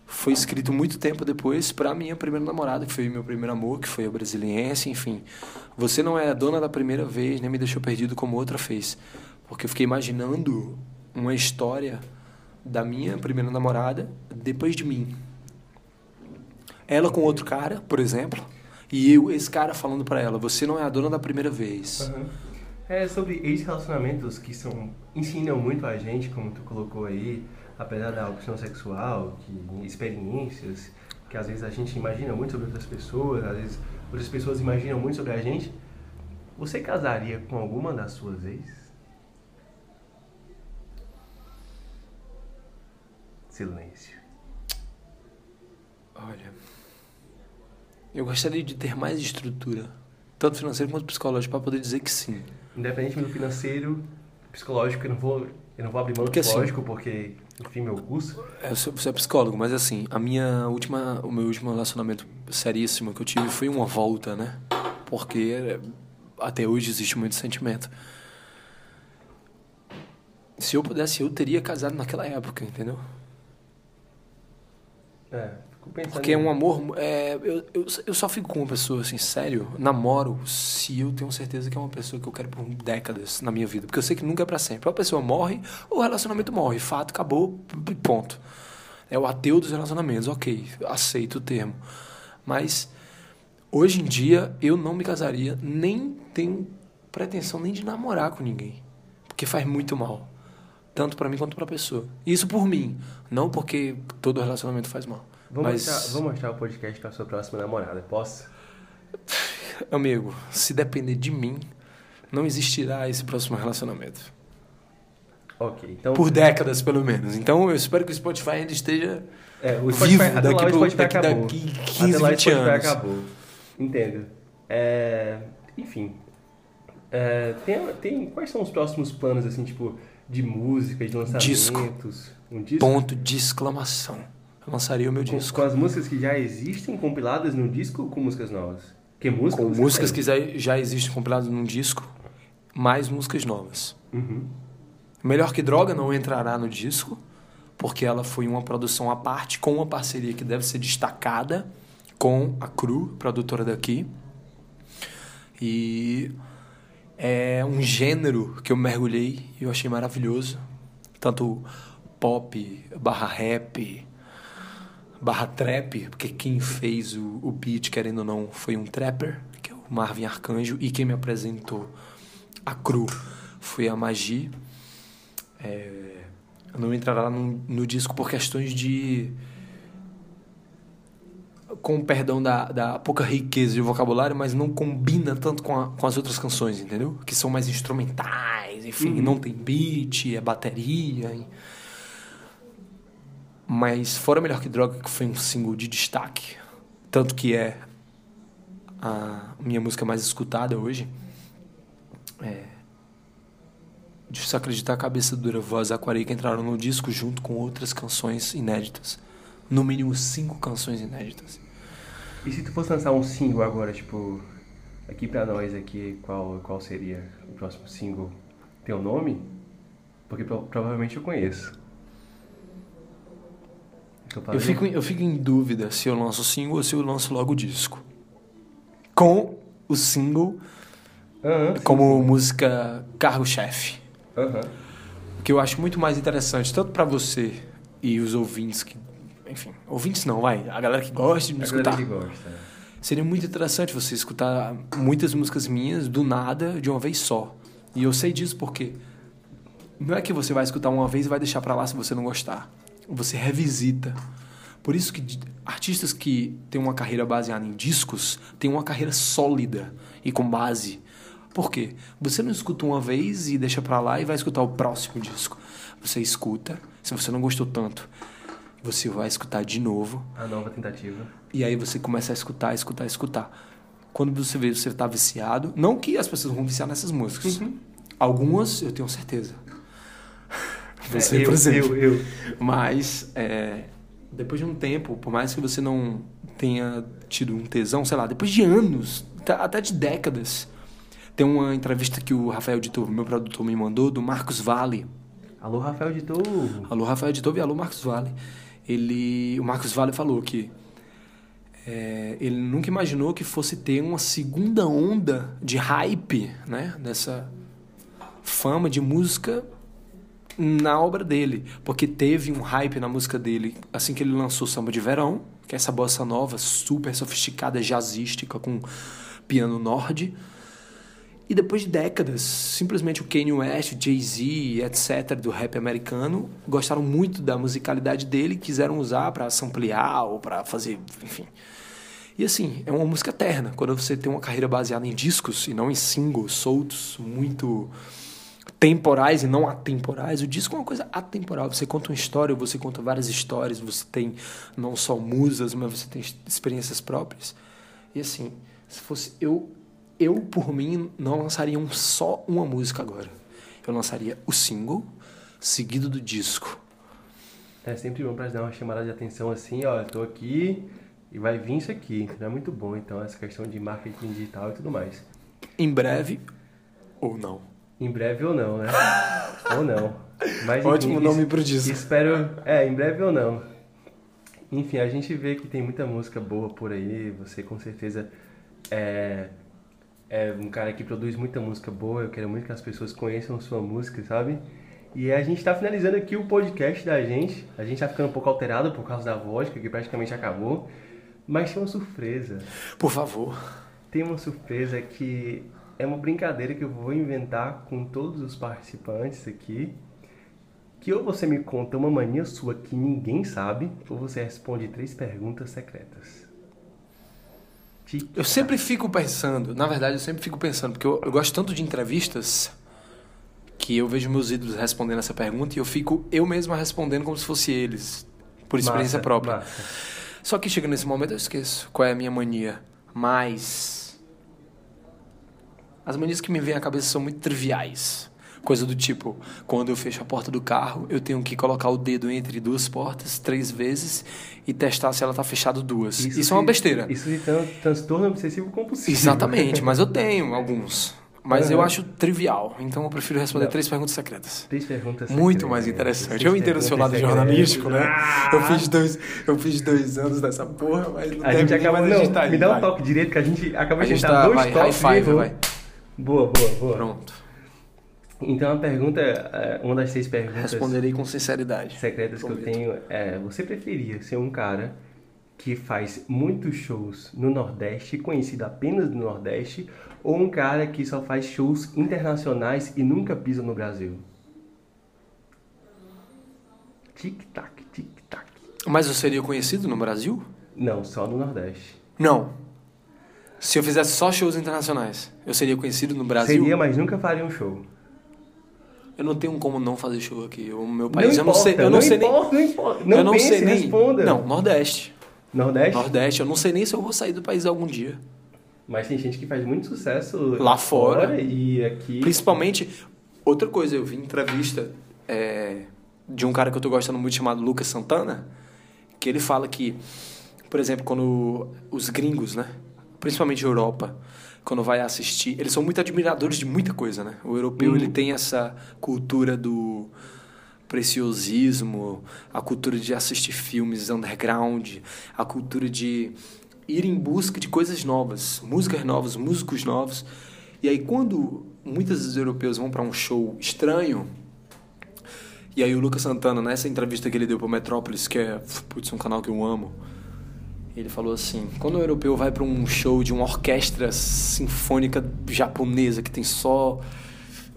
foi escrito muito tempo depois para minha primeira namorada, que foi meu primeiro amor, que foi a brasiliense, enfim. Você não é a dona da primeira vez, nem me deixou perdido como outra fez. Porque eu fiquei imaginando uma história da minha primeira namorada depois de mim. Ela com outro cara, por exemplo, e eu, esse cara falando para ela, você não é a dona da primeira vez. É sobre ex-relacionamentos que são, ensinam muito a gente, como tu colocou aí, apesar da opção sexual, que experiências, que às vezes a gente imagina muito sobre outras pessoas, às vezes outras pessoas imaginam muito sobre a gente. Você casaria com alguma das suas ex? Silêncio. Olha, eu gostaria de ter mais estrutura, tanto financeira quanto psicológica, para poder dizer que sim. Independente do financeiro, psicológico, eu não vou, eu não vou abrir mão do assim- psicológico, porque, enfim, meu curso. Eu sou, você é psicólogo, mas assim, a minha última, o meu último relacionamento seríssimo que eu tive foi uma volta, né? Porque é, até hoje existe muito sentimento. Se eu pudesse, eu teria casado naquela época, entendeu? É. Porque é um amor. É, eu, eu, eu só fico com uma pessoa, assim, sério, namoro, se eu tenho certeza que é uma pessoa que eu quero por décadas na minha vida. Porque eu sei que nunca é pra sempre. Ou a pessoa morre, ou o relacionamento morre. Fato, acabou, ponto. É o ateu dos relacionamentos, ok, aceito o termo. Mas hoje em dia eu não me casaria, nem tenho pretensão nem de namorar com ninguém. Porque faz muito mal. Tanto pra mim quanto pra pessoa. Isso por mim, não porque todo relacionamento faz mal. Vou, Mas, mostrar, vou mostrar o podcast pra sua próxima namorada, posso? amigo, se depender de mim, não existirá esse próximo relacionamento. Ok, então. Por décadas, pelo menos. Então eu espero que o Spotify ainda esteja É, o vivo até daqui, pro- Spotify daqui, acabou. daqui 15, até lá o 20 Spotify anos. acabou. Entendo. É, enfim. É, tem, tem, quais são os próximos planos, assim, tipo, de música, de lançamentos? Um disco? Ponto de exclamação. Lançaria o meu disco. com as músicas que já existem compiladas no disco ou com músicas novas? Que música Com músicas que já existem compiladas num disco, mais músicas novas. Uhum. Melhor que Droga não entrará no disco, porque ela foi uma produção à parte, com uma parceria que deve ser destacada com a Cru, produtora daqui. E é um gênero que eu mergulhei e eu achei maravilhoso. Tanto pop, barra rap, barra trap, porque quem fez o, o beat, querendo ou não, foi um trapper, que é o Marvin Arcanjo, e quem me apresentou a cru foi a Magi. É, eu não entrará no, no disco por questões de com o perdão da, da pouca riqueza de vocabulário, mas não combina tanto com, a, com as outras canções, entendeu? Que são mais instrumentais, enfim, não tem beat, é bateria. e- Mas Fora Melhor Que Droga, que foi um single de destaque, tanto que é a minha música mais escutada hoje, é... Difícil acreditar, Cabeça Dura, Voz que entraram no disco junto com outras canções inéditas. No mínimo cinco canções inéditas. E se tu fosse lançar um single agora, tipo, aqui pra nós aqui, qual, qual seria o próximo single? Tem um nome? Porque pro- provavelmente eu conheço. Eu fico, eu fico em dúvida se eu lanço o single ou se eu lanço logo o disco. Com o single Aham, sim, como música. Aham. O que eu acho muito mais interessante, tanto pra você e os ouvintes que. Enfim, ouvintes não, vai. A galera que gosta de me A escutar. galera que gosta. Seria muito interessante você escutar muitas músicas minhas do nada, de uma vez só. E eu sei disso porque não é que você vai escutar uma vez e vai deixar pra lá se você não gostar. Você revisita. Por isso que artistas que têm uma carreira baseada em discos têm uma carreira sólida e com base. Por quê? Você não escuta uma vez e deixa pra lá e vai escutar o próximo disco. Você escuta, se você não gostou tanto, você vai escutar de novo A nova tentativa. e aí você começa a escutar, escutar, escutar. Quando você vê, você tá viciado. Não que as pessoas vão viciar nessas músicas. Algumas eu tenho certeza. Você, É, eu, por exemplo. Eu, eu. Mas, é, depois de um tempo, por mais que você não tenha tido um tesão, sei lá, depois de anos, até- até de décadas. Tem uma entrevista que o Rafael Editor, meu produtor, me mandou, do Marcos Vale. Alô, Rafael de. Alô, Rafael Editor e alô, Marcos Vale. Ele, o Marcos Vale falou que é, ele nunca imaginou que fosse ter uma segunda onda de hype, né? Dessa fama de música na obra dele. Porque teve um hype na música dele assim que ele lançou Samba de Verão, que é essa bossa nova, super sofisticada, jazzística, com piano nord. E depois de décadas, simplesmente o Kanye West, Jay-Z, etc., do rap americano, gostaram muito da musicalidade dele e quiseram usar para samplear ou para fazer, enfim. E assim, é uma música eterna. Quando você tem uma carreira baseada em discos e não em singles soltos, muito temporais e não atemporais, o disco é uma coisa atemporal. Você conta uma história, você conta várias histórias, você tem não só musas, mas você tem experiências próprias. E assim, se fosse eu, eu por mim não lançaria um, só uma música agora. Eu lançaria o single seguido do disco. É sempre bom pra dar uma chamada de atenção assim, ó, eu tô aqui e vai vir isso aqui. É muito bom, então, essa questão de marketing digital e tudo mais. Em breve ou não. Em breve ou não, né? ou não. Mas, Ótimo enfim, nome pro disco. Espero. É, em breve ou não. Enfim, a gente vê que tem muita música boa por aí. Você com certeza é, é um cara que produz muita música boa. Eu quero muito que as pessoas conheçam sua música, sabe? E a gente tá finalizando aqui o podcast da gente. A gente tá ficando um pouco alterado por causa da vodka, que praticamente acabou. Mas tem uma surpresa. Por favor. Tem uma surpresa que é uma brincadeira que eu vou inventar com todos os participantes aqui. Que ou você me conta uma mania sua que ninguém sabe, ou você responde três perguntas secretas. Tic- Eu sempre fico pensando, na verdade, eu sempre fico pensando, porque eu, eu gosto tanto de entrevistas que eu vejo meus ídolos respondendo essa pergunta e eu fico eu mesma respondendo como se fosse eles, por experiência Massa, própria. massa. Só que chega nesse momento eu esqueço qual é a minha mania. Mas. As manias que me vêm à cabeça são muito triviais. Coisa do tipo, quando eu fecho a porta do carro, eu tenho que colocar o dedo entre duas portas três vezes e testar se ela tá fechada duas. Isso, é uma se- besteira. Isso se tran- transtorno obsessivo compulsivo. Exatamente, mas eu tenho alguns. Mas eu Aham. acho trivial. Então eu prefiro responder três perguntas secretas. Três perguntas Muito secretas. mais interessante. Eu entendo o seu lado jornalístico, né? secretas. Eu fiz dois, eu fiz dois anos dessa porra, mas não A gente acaba. a Não, gente tá aí, me dá um toque direito que a gente acaba A de gente tentar tá, dois vai, high toques. five, e errou. vai. Boa, boa, boa. Pronto. Então a pergunta, é, uma das seis perguntas Responderei com sinceridade. secretas que eu tenho é: você preferia ser um cara que faz muitos shows no Nordeste, conhecido apenas no Nordeste, ou um cara que só faz shows internacionais e nunca pisa no Brasil? Tic-tac, tic-tac. Mas eu seria conhecido no Brasil? Não, só no Nordeste. Não. Se eu fizesse só shows internacionais, eu seria conhecido no Brasil? Seria, mas nunca faria um show. Eu não tenho como não fazer show aqui. O meu país, eu não importa, sei, eu não, sei importa, nem. Não importa, não eu não pense, sei nem. responda. Não, Nordeste. Nordeste? Nordeste, eu não sei nem se eu vou sair do país algum dia. Mas tem gente que faz muito sucesso Lá fora. e aqui. Principalmente, outra coisa, eu vi entrevista é, de um cara que eu tô gostando muito chamado Lucas Santana, que ele fala que, por exemplo, quando os gringos, né, principalmente Europa, quando vai assistir, eles são muito admiradores de muita coisa, né? O europeu, Uhum. ele tem essa cultura do preciosismo, a cultura de assistir filmes underground, a cultura de ir em busca de coisas novas, músicas novas, músicos novos. E aí quando muitos dos europeus vão para um show estranho, e aí o Lucas Santana, nessa entrevista que ele deu para Metrópolis, que é putz, um canal que eu amo, ele falou assim: quando o europeu vai para um show de uma orquestra sinfônica japonesa que tem só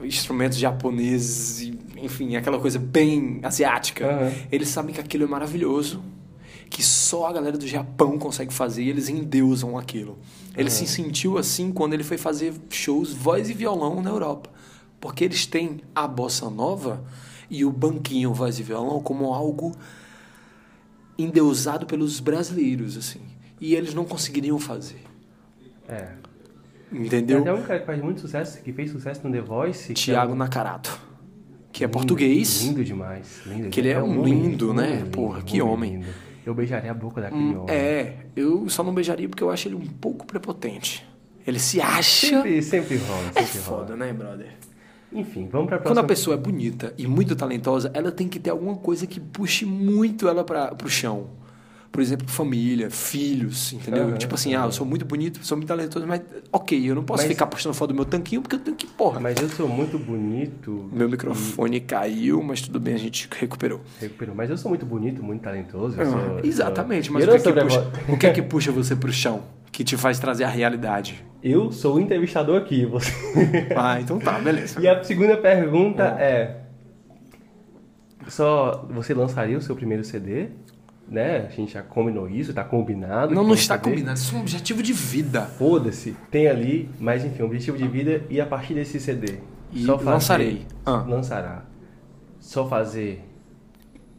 instrumentos japoneses, e, enfim, aquela coisa bem asiática, Aham. eles sabem que aquilo é maravilhoso, que só a galera do Japão consegue fazer e eles endeusam aquilo. Ele se sentiu assim quando ele foi fazer shows voz e violão na Europa, porque eles têm a bossa nova e o banquinho voz e violão como algo endeusado pelos brasileiros, assim. E eles não conseguiriam fazer. É. Tem Entendeu? até um cara que faz muito sucesso, que fez sucesso no The Voice. Tiago é um- Nakarato, que é lindo, português. Lindo demais. Lindo. Que ele é um homem lindo, né? lindo, Porra, que homem lindo. Eu beijaria a boca daquele Hum, homem. É, eu só não beijaria porque eu acho ele um pouco prepotente. Ele se acha. Sempre, sempre rola, sempre É rola. foda, né, brother? Enfim, vamos pra Quando a próxima. pessoa é bonita e muito talentosa, ela tem que ter alguma coisa que puxe muito ela para pro chão. Por exemplo, família, filhos, entendeu? Aham, tipo assim, ah, eu sou muito bonito, sou muito talentoso, mas ok, eu não posso Mas- ficar postando foto do meu tanquinho porque eu tenho que, porra. Mas eu sou muito bonito. Meu microfone caiu, mas tudo bem, a gente recuperou. Recuperou. Mas eu sou muito bonito, muito talentoso. Ah, sou- exatamente, sou- mas o que, é que puxa, o que é que puxa você pro chão? Que te faz trazer a realidade? Eu sou o entrevistador aqui. Você... Ah, então tá, beleza. E a segunda pergunta é... Só você lançaria o seu primeiro CD? Né? A gente já combinou isso, tá combinado. Não, não vai está fazer. combinado, isso é um objetivo de vida. Foda-se, tem ali, mas enfim, objetivo de vida e a partir desse CD. E lançarei. Ah. Lançará. Só fazer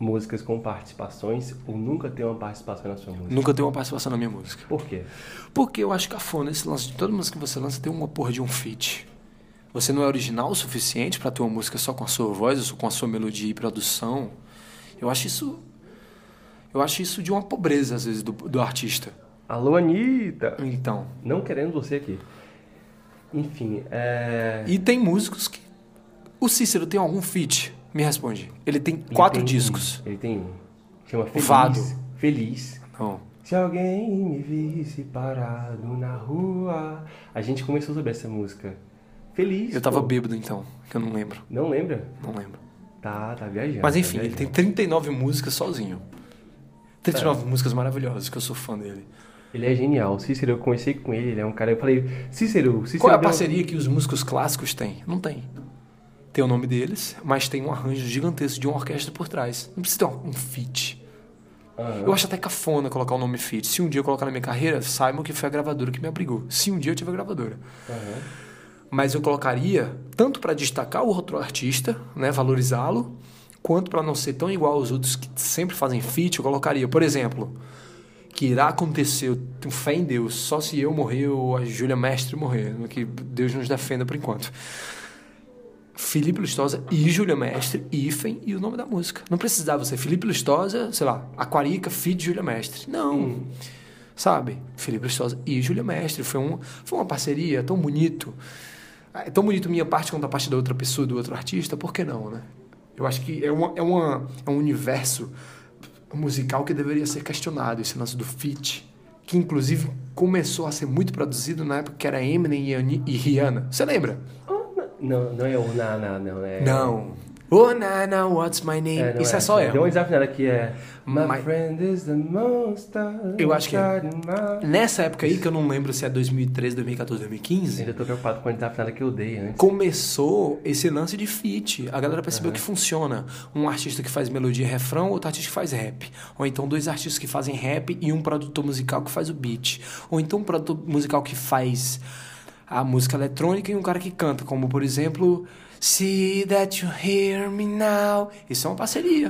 músicas com participações ou nunca ter uma participação na sua música? Nunca tenho uma participação na minha música. Por quê? Porque eu acho cafona esse lance de toda música que você lança tem uma porra de um feat. Você não é original o suficiente pra ter uma música só com a sua voz, ou com a sua melodia e produção. Eu acho isso. Eu acho isso de uma pobreza, às vezes, do, do artista. Alô, Anitta! Então. Não querendo você aqui. Enfim, é... E tem músicos que. O Cícero tem algum feat? Me responde. Ele tem Ele quatro tem- discos. Ele tem... Chama Feliz. Vado. Feliz. Não. Se alguém me visse parado na rua... A gente começou sobre essa música. Feliz. Eu tava pô. bêbado então, que eu não lembro. Não lembra? Não lembro. Tá, tá viajando. Mas tá enfim, ele tem viajando. 39 músicas sozinho. 39 músicas maravilhosas, que eu sou fã dele. Ele é genial. Cícero, eu conversei com ele, ele é um cara... Eu falei, Cícero... Cícero Qual é a parceria que os músicos clássicos têm? Não tem. Tem o nome deles, mas tem um arranjo gigantesco de uma orquestra por trás. Não precisa ter um feat. Aham. Eu acho até cafona colocar o nome feat. Se um dia eu colocar na minha carreira, saibam que foi a gravadora que me abrigou. Se um dia eu tiver gravadora. Aham. Mas eu colocaria tanto para destacar o outro artista, né, valorizá-lo, quanto para não ser tão igual aos outros que sempre fazem feat, eu colocaria, por exemplo, que irá acontecer, eu tenho fé em Deus, só se eu morrer ou a Júlia Mestre morrer, que Deus nos defenda por enquanto. Felipe Lustosa e Júlia Mestre, hífen e o nome da música. Não precisava ser Felipe Lustosa, sei lá, Aquarica, feat Júlia Mestre. Não. Sabe? Felipe Lustosa e Júlia Mestre. Foi, um, foi uma parceria tão bonito. é tão bonito minha parte quanto a parte da outra pessoa, do outro artista, por que não, né? Eu acho que é, uma, é, uma, é um universo musical que deveria ser questionado, esse lance do feat, que inclusive começou a ser muito produzido na época que era Eminem e, e Rihanna. Você lembra? Não, não é o na, na, não. É... Não. Oh, Nana, what's my name? É, Isso é, só Deu ela. uma desafinada aqui, é... My, My- friend is the monster Eu acho que é. Nessa época aí, que eu não lembro se é 2013, 2014, 2015, Ainda tô preocupado com a desafinada que eu dei antes. começou esse lance de feat. A galera percebeu que funciona. Um artista que faz melodia e refrão, outro artista que faz rap. Ou então dois artistas que fazem rap e um produtor musical que faz o beat. Ou então um produtor musical que faz a música eletrônica e um cara que canta, como por exemplo. See that you hear me now. Isso é uma parceria.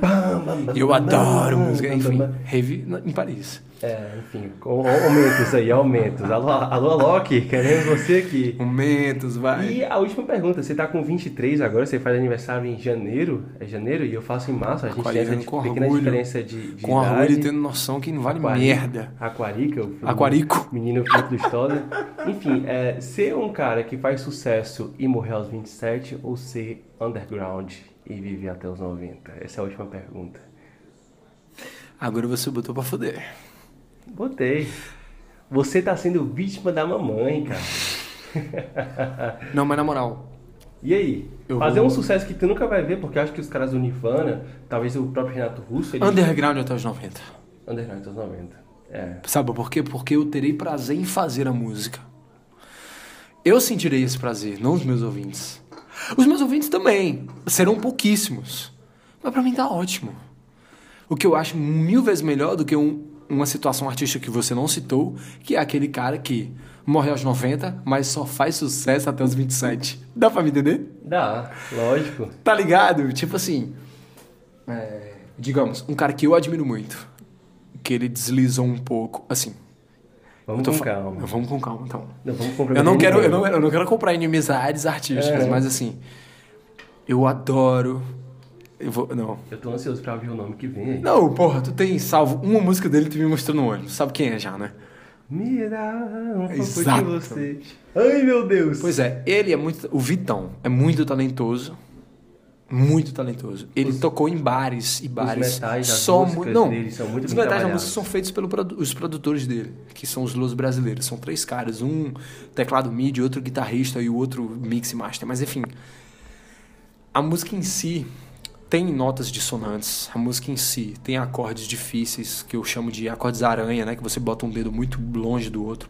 E eu adoro música, enfim, rave em Paris. É, enfim, aumentos aí, aumentos. Alô, alô, Alok, queremos você aqui. Momentos, vai. E a última pergunta, você tá com 23 agora, você faz aniversário em janeiro, é janeiro, e eu faço em março, a gente tem essa Aquariano di- com pequena orgulho. diferença de, de Com idade. orgulho e tendo noção que não vale Aquari- merda. Aquarica, o Aquarico. menino filho do Stoller. Enfim, é, ser um cara que faz sucesso e morrer aos 27 ou ser underground e viver até os 90? Essa é a última pergunta. Agora você botou pra foder. Botei. Você tá sendo vítima da mamãe, cara. Não, mas na moral, E aí? Eu Fazer vou- um sucesso que tu nunca vai ver, porque eu acho que os caras do Nirvana, talvez o próprio Renato Russo, ele... underground até os 90. Underground dos 90. É. Sabe por quê? Porque eu terei prazer em fazer a música. Eu sentirei esse prazer, não os meus ouvintes. Os meus ouvintes também serão pouquíssimos. Mas pra mim tá ótimo. O que eu acho mil vezes melhor do que um- uma situação artística que você não citou, que é aquele cara que morre aos 90, mas só faz sucesso até os 27. Dá pra me entender? Dá, lógico. Tá ligado? Tipo assim. é, digamos, um cara que eu admiro muito. Que ele deslizou um pouco. Assim. Vamos com calma. Vamos com calma, então. Não, vamos Eu não, quero, eu, não, eu não quero comprar inimizades artísticas, É. mas assim. Eu adoro. Eu vou. Não. Eu tô ansioso pra ouvir o nome que vem aí. Não, porra, tu tem salvo uma música dele que tu me mostrou no ônibus. Sabe quem é já, né? Dá um pouco Exato. de você. Ai, meu Deus. Pois é, ele é muito. O Vitão é muito talentoso. Muito talentoso. Ele tocou em bares e bares. metais, as só músicas não, dele são muito Os metais da música são feitos pelos os produtores dele, que são os Los brasileiros. São três caras, um teclado MIDI, outro guitarrista e o outro mix e master. Mas enfim, a música em si tem notas dissonantes. A música em si tem acordes difíceis, que eu chamo de acordes aranha, né? Que você bota um dedo muito longe do outro.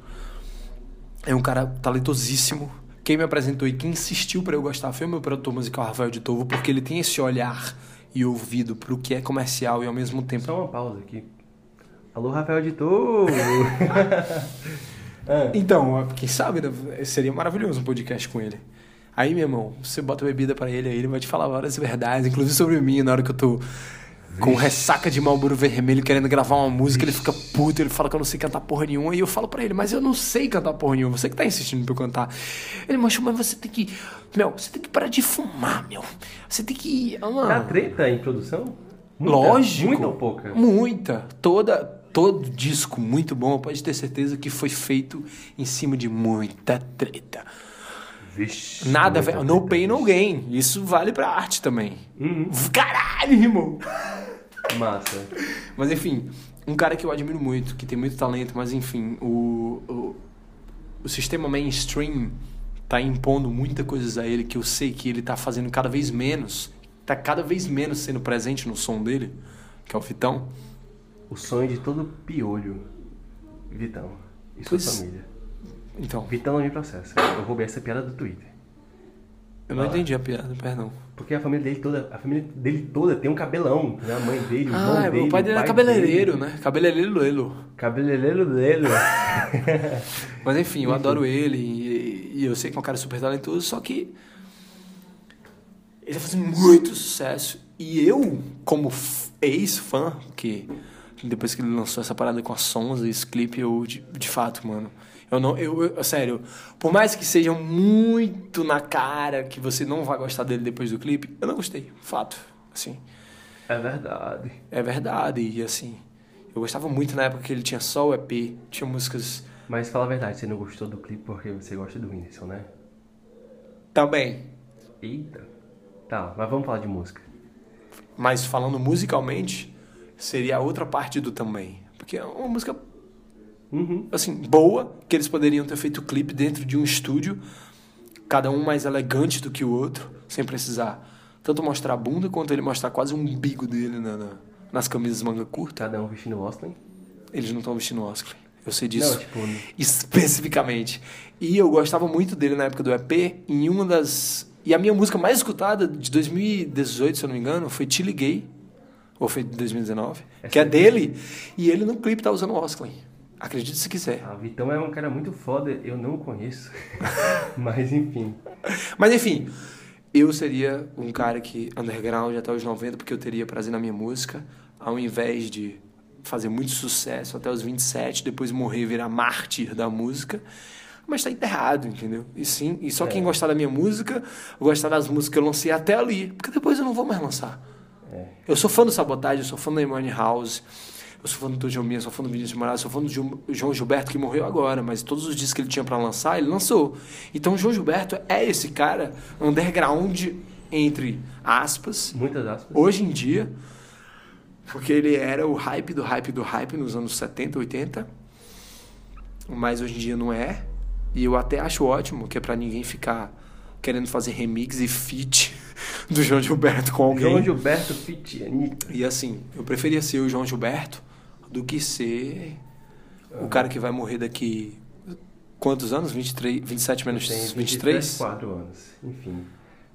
É um cara talentosíssimo. Quem me apresentou e quem insistiu pra eu gostar foi o meu produtor musical, Rafael de Tovo, porque ele tem esse olhar e ouvido pro que é comercial e ao mesmo tempo. Só uma pausa aqui. Alô, Rafael Editor. Então, quem sabe, né? seria maravilhoso um podcast com ele. Aí, meu irmão, você bota bebida pra ele, aí ele vai te falar várias verdades, inclusive sobre mim, na hora que eu tô com ressaca de Malboro Vermelho querendo gravar uma música, ele fica puto, ele fala que eu não sei cantar porra nenhuma, e eu falo pra ele, mas eu não sei cantar porra nenhuma, você que tá insistindo pra eu cantar. Ele, macho, mas você tem que, meu, você tem que parar de fumar, meu. Você tem que... Ah, Dá treta em produção? Muita? Lógico. Muita ou pouca? Muita. Toda, todo disco muito bom, pode ter certeza que foi feito em cima de muita treta. Vixe. Nada, velho. No pain, no gain. Isso vale pra arte também. Uhum. Caralho, irmão. Massa. Mas enfim, um cara que eu admiro muito, que tem muito talento, mas enfim, o, o, o sistema mainstream tá impondo muita coisas a ele que eu sei que ele tá fazendo cada vez menos, tá cada vez menos sendo presente no som dele, que é o Fitão. O sonho de todo piolho. Vitão. E sua Pois- família. Então, Vitão não me processa. Eu roubei essa piada do Twitter. eu não Ah. entendi a piada, perdão. Porque a família dele toda, a família dele toda tem um cabelão. Né? A mãe dele, o irmão Ah, dele. o pai dele pai cabeleireiro, dele. né? Cabeleireiro Lelo. Cabeleireiro dele. Mas enfim, eu adoro ele e, e eu sei que é um cara super talentoso, só que ele tá fazendo muito sucesso. E eu, como ex-fã, que depois que ele lançou essa parada com a Sons e esse clipe, eu, de, de fato, mano, eu não, eu, eu- sério, por mais que seja muito na cara que você não vai gostar dele depois do clipe, eu não gostei, fato, assim. É verdade. É verdade, e assim, eu gostava muito na época que ele tinha só o EP, tinha músicas Mas fala a verdade, você não gostou do clipe porque você gosta do Whindersson, né? Também. Eita. Tá, mas vamos falar de música. Mas falando musicalmente, seria a outra parte do também. Porque é uma música, Uhum. assim, boa, que eles poderiam ter feito o clipe dentro de um estúdio, cada um mais elegante do que o outro, sem precisar tanto mostrar a bunda quanto ele mostrar quase o umbigo dele na- na- nas camisas manga curta. Cada um vestindo Oscar. Eles não estão vestindo Oscar. Eu sei disso. Não, tipo, especificamente. E eu gostava muito dele na época do EP, em uma das. E a minha música mais escutada de 2018, se eu não me engano, foi Te Liguei. Ou foi de 2019. que é dele. E ele no clipe tá usando Oscar. Acredite se quiser. a Vitão é um cara muito foda, eu não o conheço. mas enfim. Mas enfim, eu seria um cara que underground até os 90, porque eu teria prazer na minha música, ao invés de fazer muito sucesso até os 27, depois morrer e virar mártir da música. Mas tá enterrado, entendeu? E sim, e só quem É. gostar da minha música, gostar das músicas que eu lancei até ali, porque depois eu não vou mais lançar. É. Eu sou fã do Sabotagem, eu sou fã da Imani House, eu sou fã do Tujo Minha, sou fã do Vinícius de Moraes, sou fã do João Gilberto, que morreu agora, mas todos os discos que ele tinha pra lançar, ele lançou. Então o João Gilberto é esse cara underground, entre aspas, Muitas aspas. hoje em dia, porque ele era o hype do hype do hype nos anos 70, 80, mas hoje em dia não é. E eu até acho ótimo, que é pra ninguém ficar querendo fazer remix e feat do João Gilberto com alguém. João Gilberto Fit, Anitta. E assim, eu preferia ser o João Gilberto do que ser o cara que vai morrer daqui. Quantos anos? 23, 27 menos Tem 23? 4 anos, enfim.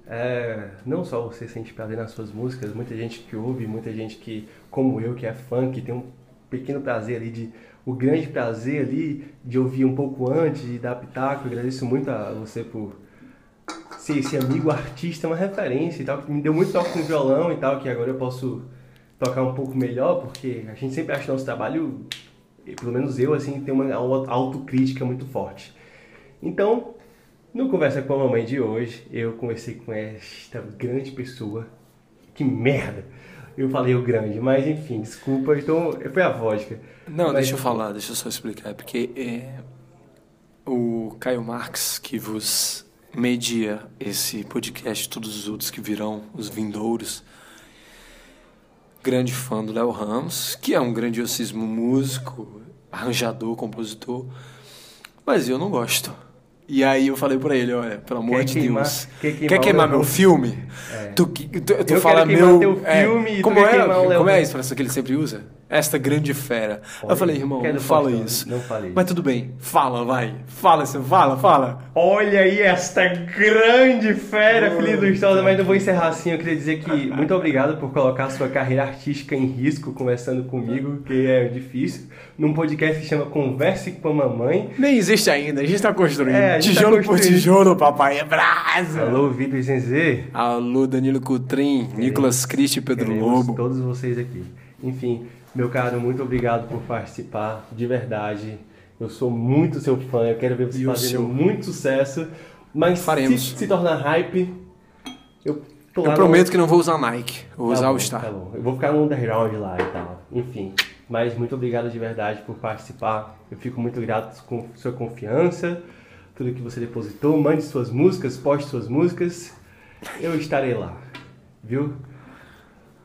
É, não só você sente prazer nas suas músicas, muita gente que ouve, muita gente que, como eu, que é fã, que tem um pequeno prazer ali de. O grande prazer ali de ouvir um pouco antes, de dar pitaco. Eu agradeço muito a você por ser esse amigo artista, uma referência e tal, que me deu muito toque no violão e tal, que agora eu posso tocar um pouco melhor, porque a gente sempre acha que nosso trabalho, pelo menos eu, assim, tem uma au- autocrítica muito forte. Então, no Conversa com a Mamãe de hoje, eu conversei com esta grande pessoa. Que merda! Eu falei o grande, mas enfim, desculpa, então foi a vodka. Não, Mas- deixa eu falar, deixa eu só explicar. É porque é, o Caio Marx, que vos media esse podcast, todos os outros que virão, os vindouros, grande fã do Léo Ramos, que é um grandiosíssimo músico, arranjador, compositor, mas eu não gosto. E aí eu falei pra ele, olha, pelo amor Quer de queimar- Deus, quer quer queimar queimar, o meu meu filme? É. Tu, que- tu, tu Eu fala queimar meu... é, filme tu como quer é, queimar como é a expressão que ele sempre usa? Esta grande fera. Olha, eu falei, irmão, não fala isso. não fale Mas tudo bem, fala, vai. Fala, você fala, fala. Olha aí esta grande fera, Felipe Lustosa, mas não vou encerrar assim. Eu queria dizer que muito obrigado por colocar a sua carreira artística em risco conversando comigo, que é difícil, num podcast que chama Converse com a Mamãe. Nem existe ainda, a gente tá construindo. É, tá tijolo por construindo. tijolo, papai, é brasa. Alô, Vitor Zenzê. Alô, Danilo Coutrin, Nicolas Christi e Pedro Lobo. todos vocês aqui. Enfim, meu caro, muito obrigado por participar, de verdade. Eu sou muito seu fã, eu quero ver você fazendo seu? muito sucesso. Mas Faremos. se se tornar hype, eu tô Eu no- prometo que não vou usar Nike, vou Tá usar bom, o Star. Tá bom. Eu vou ficar no underground lá e tal. Enfim. Mas muito obrigado de verdade por participar. Eu fico muito grato com sua confiança, tudo que você depositou. Mande suas músicas, poste suas músicas. Eu estarei lá. Viu?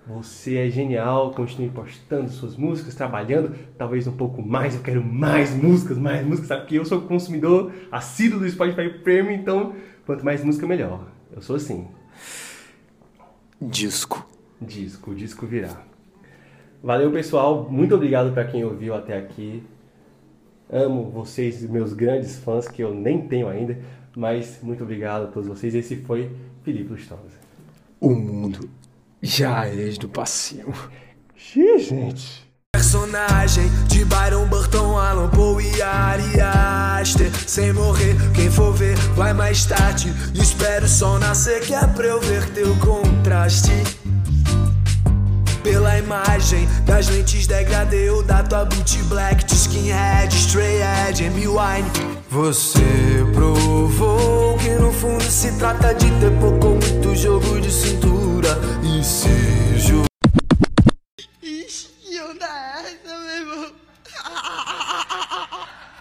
Você é genial, continue postando suas músicas, trabalhando, talvez um pouco mais. Eu quero mais músicas, mais músicas, sabe? Porque eu sou consumidor assíduo do Spotify Premium, então quanto mais música, melhor. Eu sou assim. Disco. Disco, o disco virá. Valeu, pessoal. Muito obrigado para quem ouviu até aqui. Amo vocês, meus grandes fãs, que eu nem tenho ainda. Mas muito obrigado a todos vocês. Esse foi Felipe Lustosa. O mundo já é do passinho. Xiii, gente. Personagem de Byron Burton, Alan Poe e Ari Aster Sem morrer, quem for ver vai mais tarde Espero o sol nascer que é pra eu ver teu contraste Pela imagem das lentes degradê ou da tua beat black De skinhead, stray edge, Amy Wine Você provou que no fundo se trata de ter pouco ou muito jogo de cintura E se ju- Ixi, não dá essa, meu irmão.